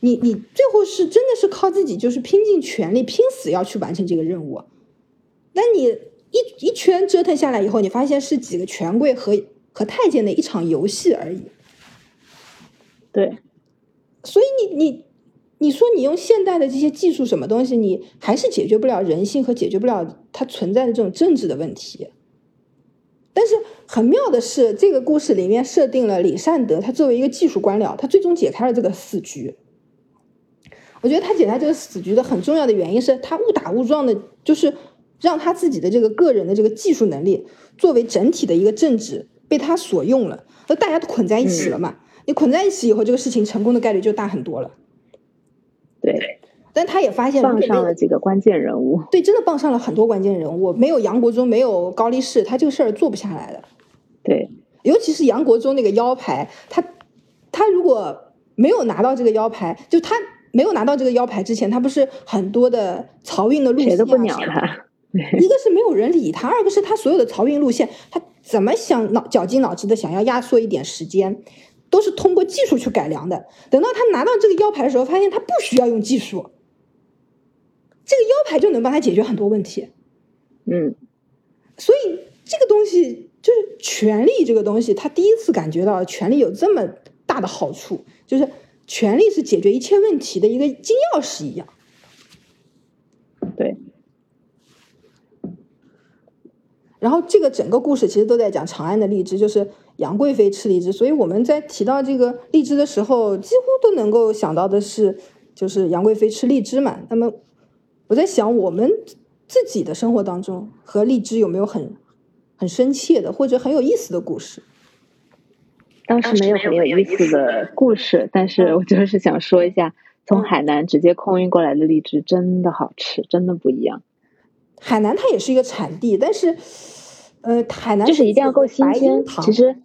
你你最后是真的是靠自己，就是拼尽全力、拼死要去完成这个任务。那你一一圈折腾下来以后，你发现是几个权贵和和太监的一场游戏而已。对，所以你你你说你用现代的这些技术什么东西，你还是解决不了人性和解决不了它存在的这种政治的问题。但是很妙的是，这个故事里面设定了李善德，他作为一个技术官僚，他最终解开了这个死局。我觉得他解开这个死局的很重要的原因是他误打误撞的，就是让他自己的这个个人的这个技术能力作为整体的一个政治被他所用了，那大家都捆在一起了嘛？你捆在一起以后，这个事情成功的概率就大很多了。对。但他也发现傍上了几个关键人物，对，真的傍上了很多关键人物。没有杨国忠，没有高力士，他这个事儿做不下来的。对，尤其是杨国忠那个腰牌，他他如果没有拿到这个腰牌，就他没有拿到这个腰牌之前，他不是很多的漕运的路线谁都不鸟他。一个是没有人理他，二个是他所有的漕运路线，他怎么想脑绞尽脑汁的想要压缩一点时间，都是通过技术去改良的。等到他拿到这个腰牌的时候，发现他不需要用技术。这个腰牌就能帮他解决很多问题，嗯，所以这个东西就是权力这个东西，他第一次感觉到权力有这么大的好处，就是权力是解决一切问题的一个金钥匙一样。对。然后这个整个故事其实都在讲长安的荔枝，就是杨贵妃吃荔枝，所以我们在提到这个荔枝的时候，几乎都能够想到的是，就是杨贵妃吃荔枝嘛。那么。我在想，我们自己的生活当中和荔枝有没有很很深切的或者很有意思的故事？当时没有很有意思的故事，但是我就是想说一下，从海南直接空运过来的荔枝真的好吃，真的不一样。海南它也是一个产地，但是呃，海南就是一定要够新鲜。其实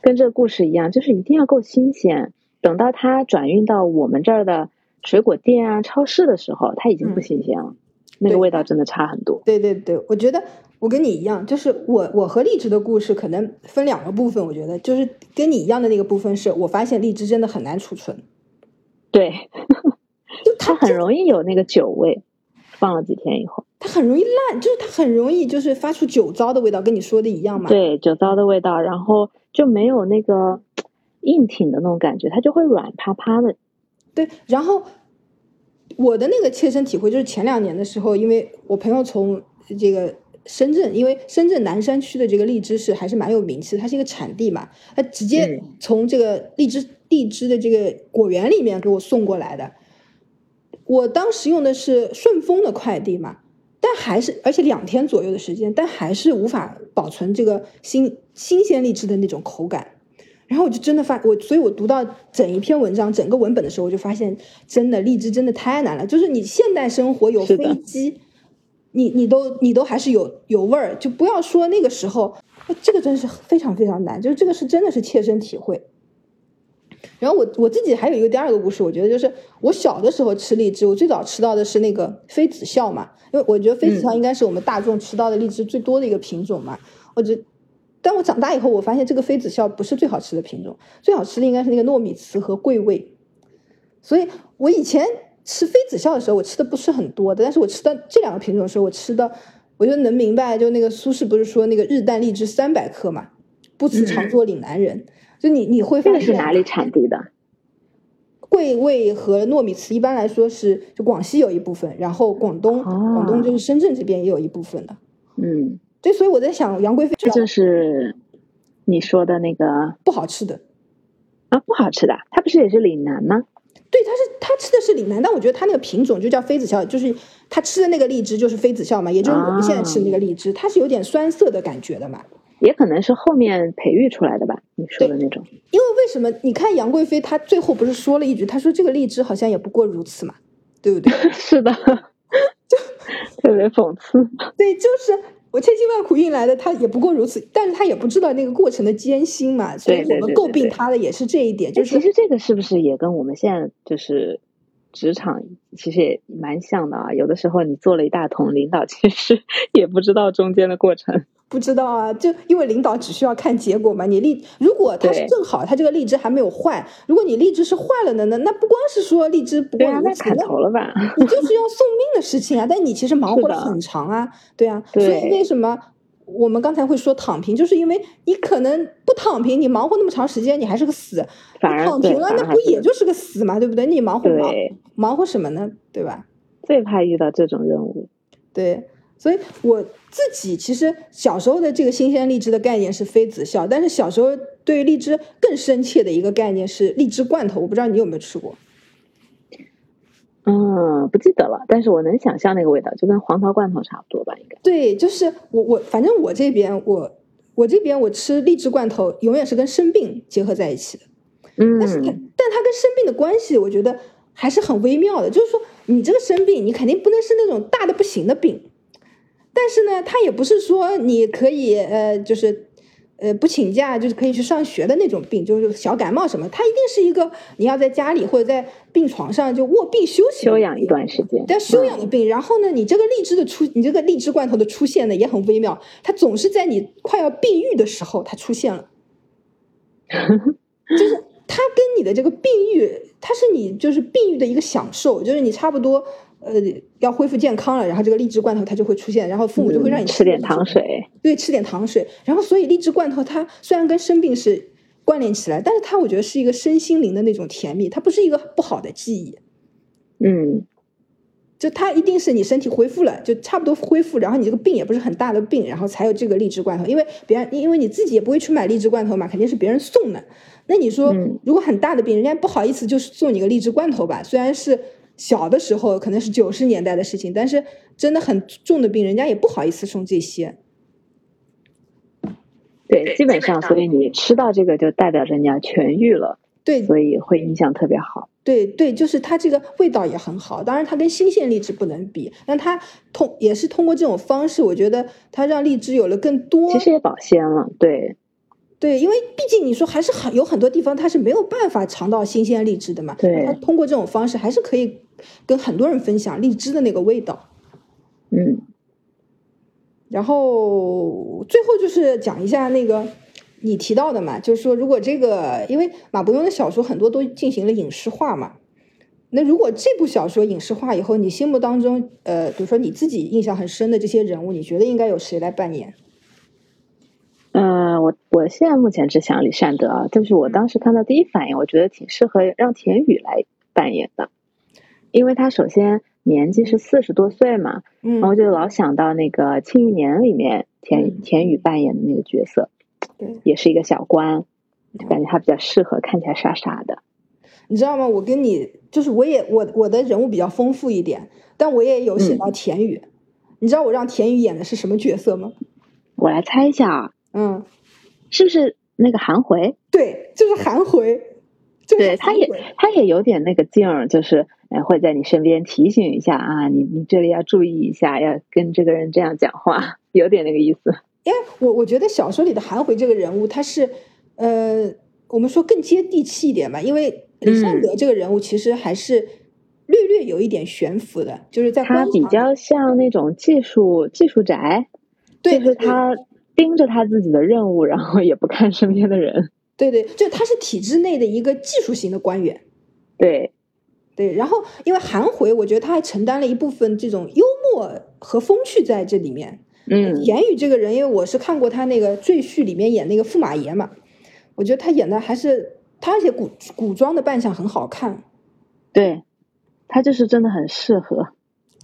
跟这个故事一样，就是一定要够新鲜。等到它转运到我们这儿的。水果店啊，超市的时候，它已经不新鲜了，那个味道真的差很多。对对对，我觉得我跟你一样，就是我我和荔枝的故事可能分两个部分。我觉得就是跟你一样的那个部分，是我发现荔枝真的很难储存。对，就它很容易有那个酒味，放了几天以后，它很容易烂，就是它很容易就是发出酒糟的味道，跟你说的一样嘛。对，酒糟的味道，然后就没有那个硬挺的那种感觉，它就会软趴趴的。对，然后我的那个切身体会就是前两年的时候，因为我朋友从这个深圳，因为深圳南山区的这个荔枝是还是蛮有名气，它是一个产地嘛，它直接从这个荔枝荔枝的这个果园里面给我送过来的。我当时用的是顺丰的快递嘛，但还是而且两天左右的时间，但还是无法保存这个新新鲜荔枝的那种口感。然后我就真的发我，所以我读到整一篇文章、整个文本的时候，我就发现，真的荔枝真的太难了。就是你现代生活有飞机，你你都你都还是有有味儿，就不要说那个时候，这个真的是非常非常难。就是这个是真的是切身体会。然后我我自己还有一个第二个故事，我觉得就是我小的时候吃荔枝，我最早吃到的是那个妃子笑嘛，因为我觉得妃子笑应该是我们大众吃到的荔枝最多的一个品种嘛，我觉。但我长大以后，我发现这个妃子笑不是最好吃的品种，最好吃的应该是那个糯米糍和桂味。所以我以前吃妃子笑的时候，我吃的不是很多的，但是我吃到这两个品种的时候，我吃的我就能明白，就那个苏轼不是说那个日啖荔枝三百颗嘛，不辞长作岭南人。就你你会发现是哪里产地的？桂味和糯米糍一般来说是就广西有一部分，然后广东广东就是深圳这边也有一部分的。嗯。对，所以我在想，杨贵妃这就是你说的那个不好吃的啊，不好吃的，它不是也是岭南吗？对，它是它吃的是岭南，但我觉得它那个品种就叫妃子笑，就是它吃的那个荔枝就是妃子笑嘛，也就是我们现在吃的那个荔枝，它是有点酸涩的感觉的嘛。也可能是后面培育出来的吧，你说的那种。因为为什么？你看杨贵妃她最后不是说了一句，她说这个荔枝好像也不过如此嘛，对不对？是的，就特别讽刺。对，就是。我千辛万苦运来的，她也不过如此，但是她也不知道那个过程的艰辛嘛，所以我们诟病她的也是这一点。就是其实这个是不是也跟我们现在就是职场其实也蛮像的啊。有的时候你做了一大桶，领导其实 也不知道中间的过程。不知道啊，就因为领导只需要看结果嘛。你荔，如果他是正好，他这个荔枝还没有坏，如果你荔枝是坏了的呢，那不光是说荔枝不过如此，砍头了吧？你就是要送命的事情啊！但你其实忙活了很长啊，对啊。所以为什么我们刚才会说躺平，就是因为你可能不躺平，你忙活那么长时间，你还是个死。躺平了，那不也就是个死嘛？对不对？你忙活忙忙活什么呢？对吧？最怕遇到这种任务。对。所以我自己其实小时候的这个新鲜荔枝的概念是非子笑，但是小时候对荔枝更深切的一个概念是荔枝罐头，我不知道你有没有吃过。嗯，不记得了，但是我能想象那个味道，就跟黄桃罐头差不多吧，应该。对，就是我我反正我这边我我这边我吃荔枝罐头永远是跟生病结合在一起的。嗯。但是它但它跟生病的关系，我觉得还是很微妙的，就是说你这个生病，你肯定不能是那种大的不行的病。但是呢，它也不是说你可以呃，就是呃不请假就是可以去上学的那种病，就是小感冒什么，它一定是一个你要在家里或者在病床上就卧病休息休养一段时间，但休养的病。然后呢，你这个荔枝的出，你这个荔枝罐头的出现呢也很微妙，它总是在你快要病愈的时候它出现了，就是它跟你的这个病愈，它是你就是病愈的一个享受，就是你差不多。呃，要恢复健康了，然后这个荔枝罐头它就会出现，然后父母就会让你吃点糖水，对，吃点糖水。然后所以荔枝罐头它虽然跟生病是关联起来，但是它我觉得是一个身心灵的那种甜蜜，它不是一个不好的记忆。嗯，就它一定是你身体恢复了，就差不多恢复，然后你这个病也不是很大的病，然后才有这个荔枝罐头。因为别人因为你自己也不会去买荔枝罐头嘛，肯定是别人送的。那你说如果很大的病，人家不好意思就是送你个荔枝罐头吧？虽然是。小的时候可能是九十年代的事情，但是真的很重的病，人家也不好意思送这些。对，基本上，所以你吃到这个就代表着你要痊愈了。对，所以会印象特别好。对对，就是它这个味道也很好。当然，它跟新鲜荔枝不能比，但它通也是通过这种方式，我觉得它让荔枝有了更多。其实也保鲜了，对。对，因为毕竟你说还是很有很多地方它是没有办法尝到新鲜荔枝的嘛。对。它通过这种方式还是可以。跟很多人分享荔枝的那个味道，嗯，然后最后就是讲一下那个你提到的嘛，就是说如果这个，因为马伯庸的小说很多都进行了影视化嘛，那如果这部小说影视化以后，你心目当中，呃，比如说你自己印象很深的这些人物，你觉得应该有谁来扮演？嗯，我我现在目前只想李善德啊，就是我当时看到第一反应，我觉得挺适合让田雨来扮演的。因为他首先年纪是四十多岁嘛，然后就老想到那个《庆余年》里面田田雨扮演的那个角色，对，也是一个小官，就感觉他比较适合，看起来傻傻的。你知道吗？我跟你就是我也我我的人物比较丰富一点，但我也有写到田雨。你知道我让田雨演的是什么角色吗？我来猜一下啊，嗯，是不是那个韩回？对，就是韩回。对，他也他也有点那个劲儿，就是。哎，会在你身边提醒一下啊，你你这里要注意一下，要跟这个人这样讲话，有点那个意思。因为我我觉得小说里的韩回这个人物，他是呃，我们说更接地气一点吧。因为李善德这个人物其实还是略略有一点悬浮的，就是在他比较像那种技术技术宅，对，就是他盯着他自己的任务，然后也不看身边的人。对对，就他是体制内的一个技术型的官员。对。对，然后因为韩回，我觉得他还承担了一部分这种幽默和风趣在这里面。嗯，言语这个人，因为我是看过他那个《赘婿》里面演那个驸马爷嘛，我觉得他演的还是他而且古古装的扮相很好看。对，他就是真的很适合。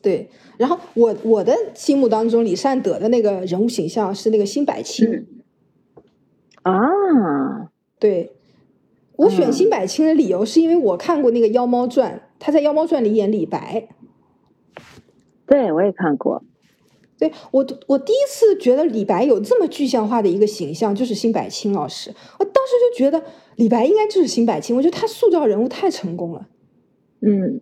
对，然后我我的心目当中，李善德的那个人物形象是那个辛柏青。啊，对。我选辛柏青的理由是因为我看过那个《妖猫传》，他在《妖猫传》里演李白。对，我也看过。对我，我第一次觉得李白有这么具象化的一个形象，就是辛柏青老师。我当时就觉得李白应该就是辛柏青，我觉得他塑造人物太成功了。嗯，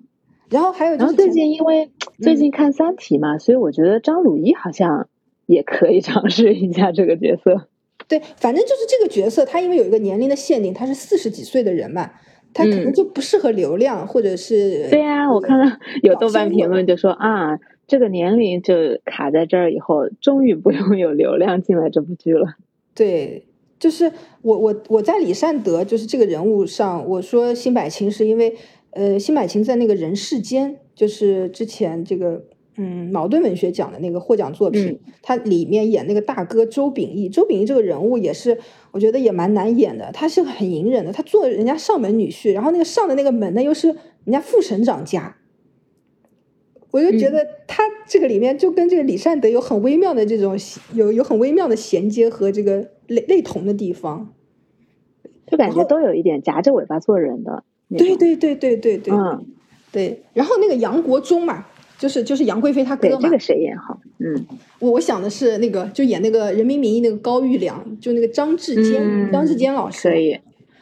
然后还有，然后最近因为最近看《三体》嘛，所以我觉得张鲁一好像也可以尝试一下这个角色。对，反正就是这个角色，他因为有一个年龄的限定，他是四十几岁的人嘛，他可能就不适合流量，或者是对呀，我看到有豆瓣评论就说啊，这个年龄就卡在这儿，以后终于不用有流量进来这部剧了。对，就是我我我在李善德就是这个人物上，我说辛柏青是因为呃，辛柏青在那个人世间，就是之前这个。嗯，矛盾文学奖的那个获奖作品，他里面演那个大哥周秉义。周秉义这个人物也是，我觉得也蛮难演的。他是很隐忍的，他做人家上门女婿，然后那个上的那个门呢，又是人家副省长家。我就觉得他这个里面就跟这个李善德有很微妙的这种有有很微妙的衔接和这个类类同的地方，就感觉都有一点夹着尾巴做人的。对对对对对对，嗯，对。然后那个杨国忠嘛。就是就是杨贵妃她哥嘛，这个谁演好？嗯，我我想的是那个就演那个《人民名义》那个高育良，就那个张志坚，张志坚老师。可以。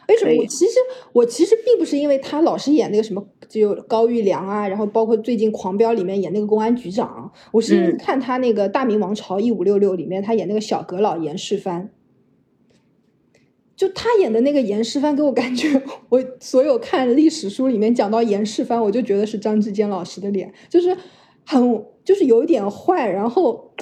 为什么？我其实我其实并不是因为他老是演那个什么，就高育良啊，然后包括最近《狂飙》里面演那个公安局长，我是看他那个《大明王朝一五六六》里面他演那个小阁老严世蕃。就他演的那个严世蕃，给我感觉，我所有看历史书里面讲到严世蕃，我就觉得是张志坚老师的脸，就是很，就是有一点坏，然后，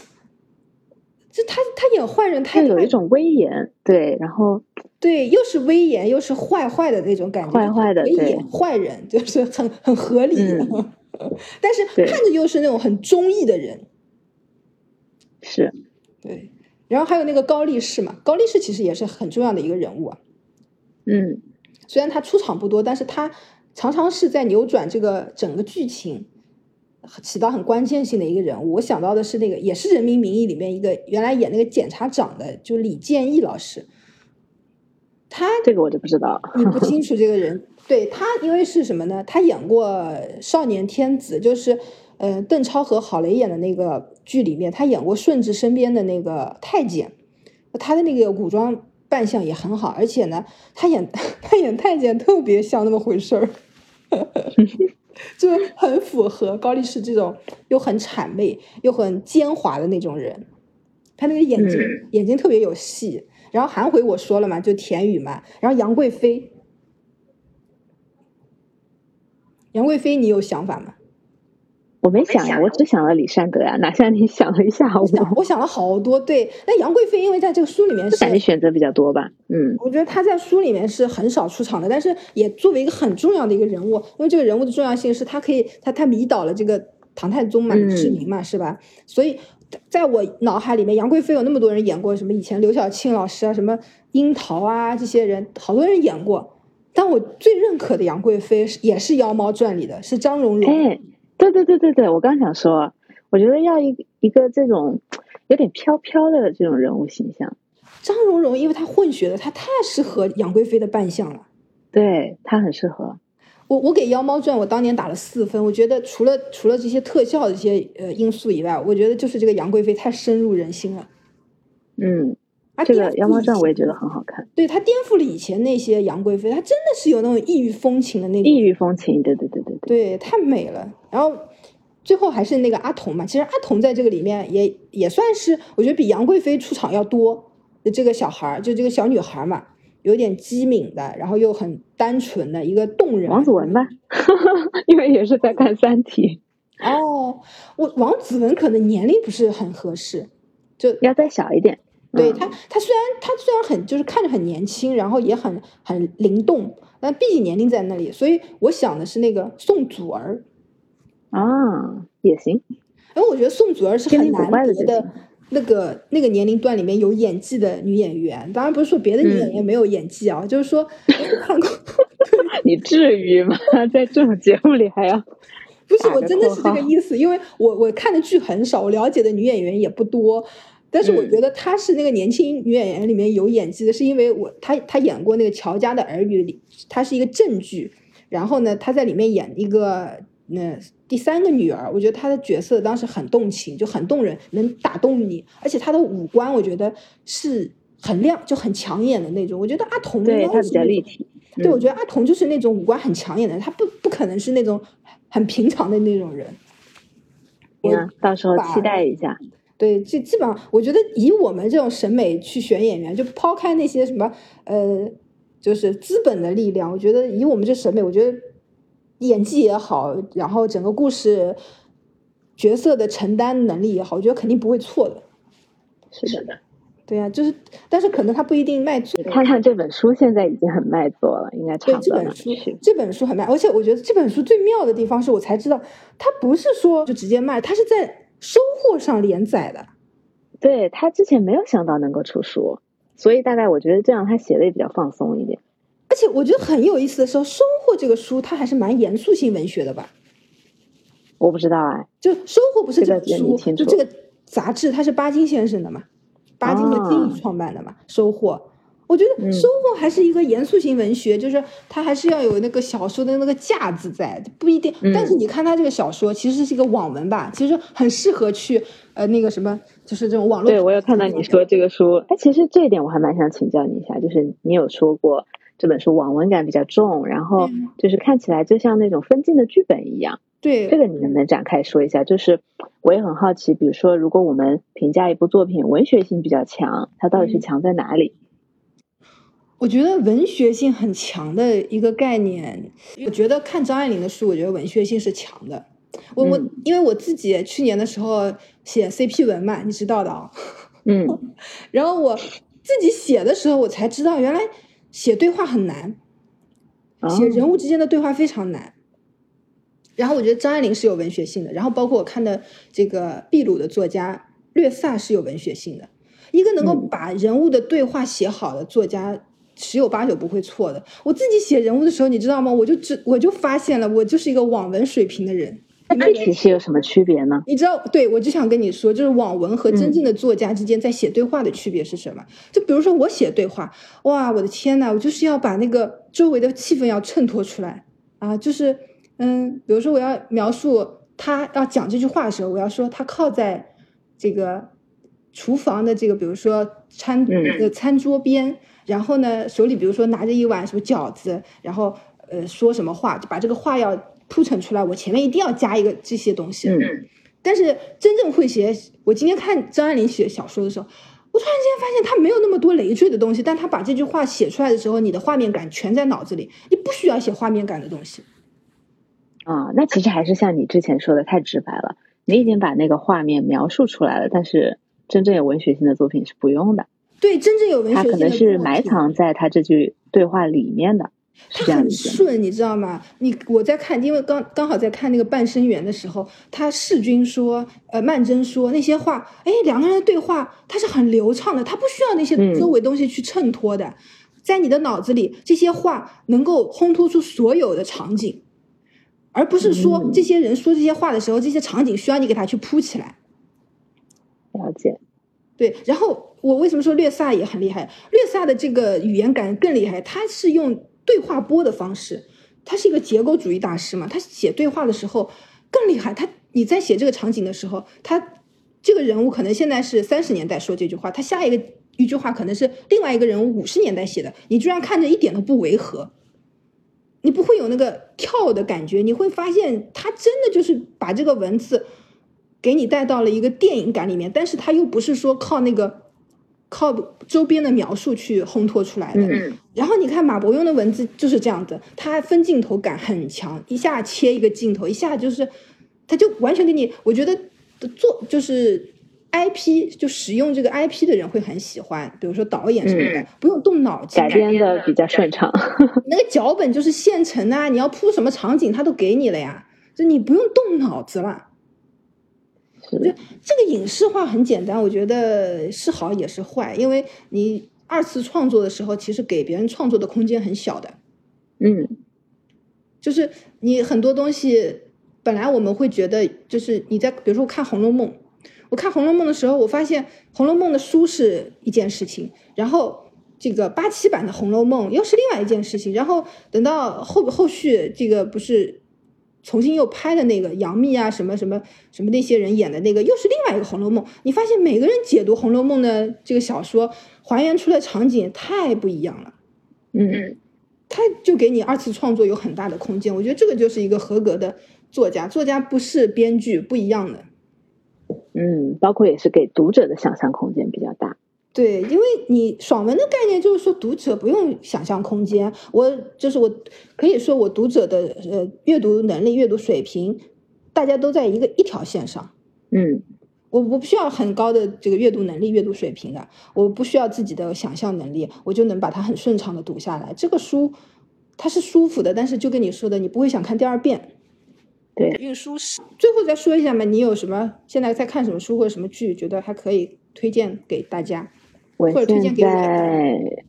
就他他演坏人，他有一种威严，对，然后对，又是威严，又是坏坏的那种感觉，坏坏的，演坏人就是很很合理，但是看着又是那种很忠义的人，是，对。然后还有那个高力士嘛，高力士其实也是很重要的一个人物啊。嗯，虽然他出场不多，但是他常常是在扭转这个整个剧情，起到很关键性的一个人物。我想到的是那个，也是《人民名义》里面一个原来演那个检察长的，就李建义老师。他这个我就不知道，你不清楚这个人。对他，因为是什么呢？他演过《少年天子》，就是呃邓超和郝蕾演的那个。剧里面，他演过顺治身边的那个太监，他的那个古装扮相也很好，而且呢，他演 他演太监特别像那么回事儿，就是很符合高力士这种又很谄媚又很奸猾的那种人。他那个眼睛眼睛特别有戏。然后韩回我说了嘛，就田雨嘛，然后杨贵妃，杨贵妃，你有想法吗？我没想呀，我只想了李善德呀，哪像你想了一下午。我想了好多，对。那杨贵妃因为在这个书里面是感觉选择比较多吧，嗯。我觉得她在书里面是很少出场的，但是也作为一个很重要的一个人物，因为这个人物的重要性是她可以，她她迷倒了这个唐太宗嘛，志明嘛，是吧？所以在我脑海里面，杨贵妃有那么多人演过，什么以前刘晓庆老师啊，什么樱桃啊，这些人好多人演过。但我最认可的杨贵妃也是《妖猫传》里的是张荣荣。对对对对对，我刚想说，我觉得要一一个这种有点飘飘的这种人物形象。张荣荣，因为她混血的，她太适合杨贵妃的扮相了。对她很适合。我我给《妖猫传》我当年打了四分，我觉得除了除了这些特效的这些呃因素以外，我觉得就是这个杨贵妃太深入人心了。嗯，这个《妖猫传》我也觉得很好看。对他颠覆了以前那些杨贵妃，她真的是有那种异域风情的那种。异域风情，对对对对对，对，太美了。然后最后还是那个阿童嘛，其实阿童在这个里面也也算是，我觉得比杨贵妃出场要多的这个小孩儿，就这个小女孩嘛，有点机敏的，然后又很单纯的一个动人。王子文吧，因为也是在看《三体》。哦，我王子文可能年龄不是很合适，就要再小一点。对他，他虽然他虽然很就是看着很年轻，然后也很很灵动，但毕竟年龄在那里，所以我想的是那个宋祖儿。啊，也行。哎，我觉得宋祖儿是很难得的，那个那个年龄段里面有演技的女演员。当然不是说别的女演员没有演技啊，就是说 看过。你至于吗？在这种节目里还要？不是，我真的是这个意思，因为我我看的剧很少，我了解的女演员也不多。但是我觉得她是那个年轻女演员里面有演技的，是因为我她她演过那个《乔家的儿女》里，她是一个正剧，然后呢，她在里面演一个。那第三个女儿，我觉得她的角色当时很动情，就很动人，能打动你。而且她的五官，我觉得是很亮，就很抢眼的那种。我觉得阿童对她比较立体。对，我觉得阿童就是那种五官很抢眼的，她不不可能是那种很平常的那种人。我，到时候期待一下。对，基基本上，我觉得以我们这种审美去选演员，就抛开那些什么呃。就是资本的力量。我觉得以我们这审美，我觉得演技也好，然后整个故事角色的承担能力也好，我觉得肯定不会错的。是的。对呀，就是，但是可能他不一定卖座。看看这本书，现在已经很卖座了，应该差不多。这本书，这本书很卖，而且我觉得这本书最妙的地方是我才知道，它不是说就直接卖，它是在收获上连载的。对他之前没有想到能够出书，所以大概我觉得这样他写的也比较放松一点。而且我觉得很有意思的时候，收获这个书它还是蛮严肃性文学的吧？我不知道啊，就收获不是这本书，就这个杂志，它是巴金先生的嘛？巴金和金宇创办的嘛，收获。我觉得收获还是一个严肃型文学，就是它还是要有那个小说的那个架子在，不一定。但是你看它这个小说，其实是一个网文吧，其实很适合去呃那个什么，就是这种网络。对我有看到你说这个书，哎，其实这一点我还蛮想请教你一下，就是你有说过这本书网文感比较重，然后就是看起来就像那种分镜的剧本一样。对，这个你能不能展开说一下？就是我也很好奇，比如说，如果我们评价一部作品文学性比较强，它到底是强在哪里？我觉得文学性很强的一个概念，我觉得看张爱玲的书，我觉得文学性是强的。我我因为我自己去年的时候写 CP 文嘛，你知道的啊。嗯。然后我自己写的时候，我才知道原来写对话很难，写人物之间的对话非常难。然后我觉得张爱玲是有文学性的，然后包括我看的这个秘鲁的作家略萨是有文学性的，一个能够把人物的对话写好的作家，十有八九不会错的。我自己写人物的时候，你知道吗？我就只我就发现了，我就是一个网文水平的人。那体系有什么区别呢？你知道，对我就想跟你说，就是网文和真正的作家之间在写对话的区别是什么？就比如说我写对话，哇，我的天呐，我就是要把那个周围的气氛要衬托出来啊，就是。嗯，比如说我要描述他要讲这句话的时候，我要说他靠在这个厨房的这个，比如说餐的餐桌边，然后呢手里比如说拿着一碗什么饺子，然后呃说什么话，就把这个话要铺陈出来。我前面一定要加一个这些东西。嗯，但是真正会写，我今天看张爱玲写小说的时候，我突然间发现她没有那么多累赘的东西，但她把这句话写出来的时候，你的画面感全在脑子里，你不需要写画面感的东西。啊，那其实还是像你之前说的太直白了。你已经把那个画面描述出来了，但是真正有文学性的作品是不用的。对，真正有文学性的，他可能是埋藏在他这句对话里面的。他很顺，你知道吗？你我在看，因为刚刚好在看那个《半生缘》的时候，他世君说，呃，曼桢说那些话，哎，两个人的对话，他是很流畅的，他不需要那些周围东西去衬托的，在你的脑子里，这些话能够烘托出所有的场景。而不是说这些人说这些话的时候，这些场景需要你给他去铺起来。了解，对。然后我为什么说略萨也很厉害？略萨的这个语言感更厉害，他是用对话波的方式，他是一个结构主义大师嘛。他写对话的时候更厉害。他你在写这个场景的时候，他这个人物可能现在是三十年代说这句话，他下一个一句话可能是另外一个人物五十年代写的，你居然看着一点都不违和。你不会有那个跳的感觉，你会发现他真的就是把这个文字给你带到了一个电影感里面，但是他又不是说靠那个靠周边的描述去烘托出来的。然后你看马伯庸的文字就是这样子，他分镜头感很强，一下切一个镜头，一下就是他就完全给你，我觉得做就是。IP 就使用这个 IP 的人会很喜欢，比如说导演什么的，不用动脑筋，改编的比较顺畅。那个脚本就是现成的，你要铺什么场景，他都给你了呀，就你不用动脑子了。就这个影视化很简单，我觉得是好也是坏，因为你二次创作的时候，其实给别人创作的空间很小的。嗯，就是你很多东西本来我们会觉得，就是你在比如说看《红楼梦》。我看《红楼梦》的时候，我发现《红楼梦》的书是一件事情，然后这个八七版的《红楼梦》又是另外一件事情，然后等到后后续这个不是重新又拍的那个杨幂啊什么什么什么那些人演的那个，又是另外一个《红楼梦》。你发现每个人解读《红楼梦》的这个小说还原出的场景太不一样了，嗯嗯，他就给你二次创作有很大的空间。我觉得这个就是一个合格的作家，作家不是编剧，不一样的。嗯，包括也是给读者的想象空间比较大。对，因为你爽文的概念就是说，读者不用想象空间，我就是我可以说我读者的呃阅读能力、阅读水平，大家都在一个一条线上。嗯，我我不需要很高的这个阅读能力、阅读水平的，我不需要自己的想象能力，我就能把它很顺畅的读下来。这个书它是舒服的，但是就跟你说的，你不会想看第二遍。对，运输是最后再说一下嘛，你有什么现在在看什么书或者什么剧，觉得还可以推荐给大家？我现在，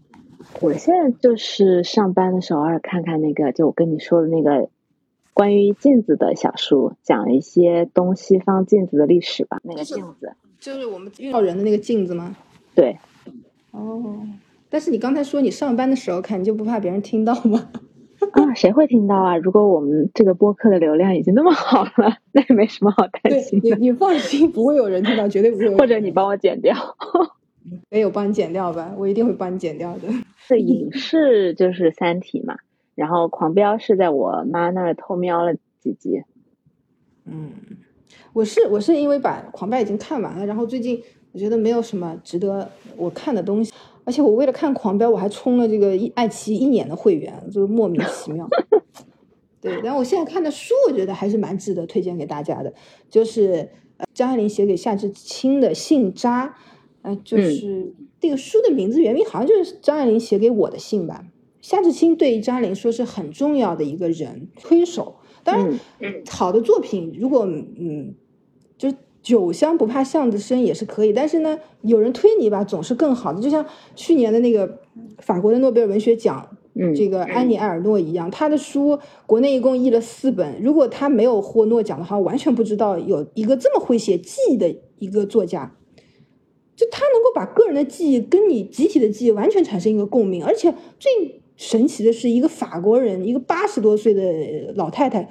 我现在就是上班的时候偶尔看看那个，就我跟你说的那个关于镜子的小书，讲一些东西方镜子的历史吧。那个镜子就是我们遇到人的那个镜子吗？对。哦，但是你刚才说你上班的时候看，你就不怕别人听到吗？啊，谁会听到啊？如果我们这个播客的流量已经那么好了，那也没什么好担心的。你你放心，不会有人听到，绝对不会。或者你帮我剪掉。没有帮你剪掉吧？我一定会帮你剪掉的。是影视就是《三体》嘛，然后《狂飙》是在我妈那儿偷瞄了几集。嗯，我是我是因为把《狂飙》已经看完了，然后最近我觉得没有什么值得我看的东西，而且我为了看《狂飙》，我还充了这个爱奇艺一年的会员，就是莫名其妙。对，然后我现在看的书，我觉得还是蛮值得推荐给大家的，就是张爱玲写给夏志清的信札。呃，就是这个书的名字原名好像就是张爱玲写给我的信吧。夏志清对张爱玲说是很重要的一个人推手。当然，好的作品如果嗯，就是酒香不怕巷子深也是可以。但是呢，有人推你一把总是更好的。就像去年的那个法国的诺贝尔文学奖，这个安妮埃尔诺一样，他的书国内一共译了四本。如果他没有获诺奖的话，完全不知道有一个这么会写记忆的一个作家。就他能够把个人的记忆跟你集体的记忆完全产生一个共鸣，而且最神奇的是，一个法国人，一个八十多岁的老太太，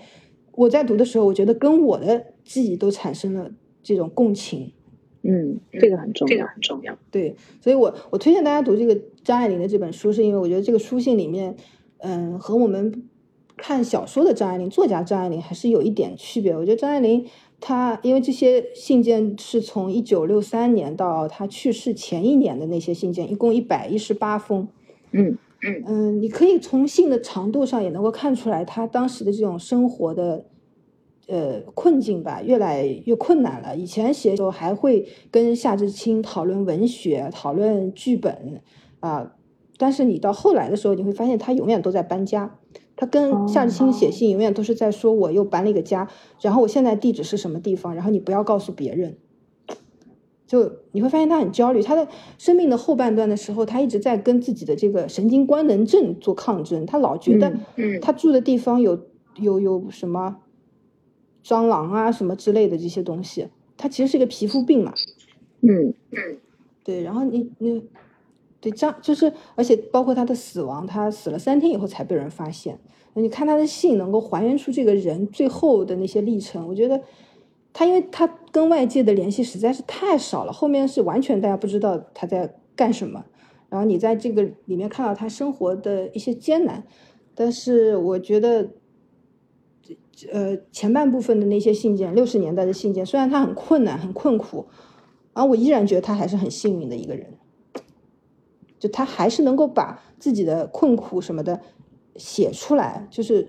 我在读的时候，我觉得跟我的记忆都产生了这种共情。嗯，这个很重要，这个很重要。对，所以我我推荐大家读这个张爱玲的这本书，是因为我觉得这个书信里面，嗯，和我们看小说的张爱玲，作家张爱玲还是有一点区别。我觉得张爱玲。他因为这些信件是从一九六三年到他去世前一年的那些信件，一共一百一十八封。嗯嗯嗯，你可以从信的长度上也能够看出来，他当时的这种生活的呃困境吧，越来越困难了。以前写的时候还会跟夏志清讨论文学、讨论剧本啊，但是你到后来的时候，你会发现他永远都在搬家。他跟夏志清写信，永远都是在说我又搬了一个家，然后我现在地址是什么地方，然后你不要告诉别人。就你会发现他很焦虑，他的生命的后半段的时候，他一直在跟自己的这个神经官能症做抗争。他老觉得，他住的地方有有有什么蟑螂啊什么之类的这些东西，他其实是一个皮肤病嘛。嗯嗯，对，然后你你。对，这样就是，而且包括他的死亡，他死了三天以后才被人发现。那你看他的信，能够还原出这个人最后的那些历程。我觉得他，因为他跟外界的联系实在是太少了，后面是完全大家不知道他在干什么。然后你在这个里面看到他生活的一些艰难，但是我觉得，呃，前半部分的那些信件，六十年代的信件，虽然他很困难、很困苦，而我依然觉得他还是很幸运的一个人。就他还是能够把自己的困苦什么的写出来，就是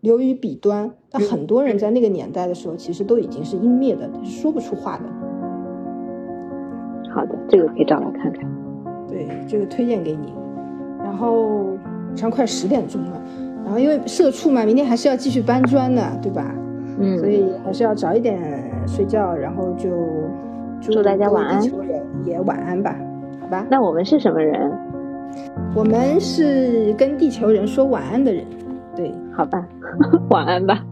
流于笔端。但很多人在那个年代的时候，其实都已经是湮灭的，说不出话的。好的，这个可以找来看看。对，这个推荐给你。然后马上快十点钟了，然后因为社畜嘛，明天还是要继续搬砖的，对吧？嗯。所以还是要早一点睡觉，然后就祝大家晚安，也晚安吧。那我们是什么人？我们是跟地球人说晚安的人。对，好吧，晚安吧。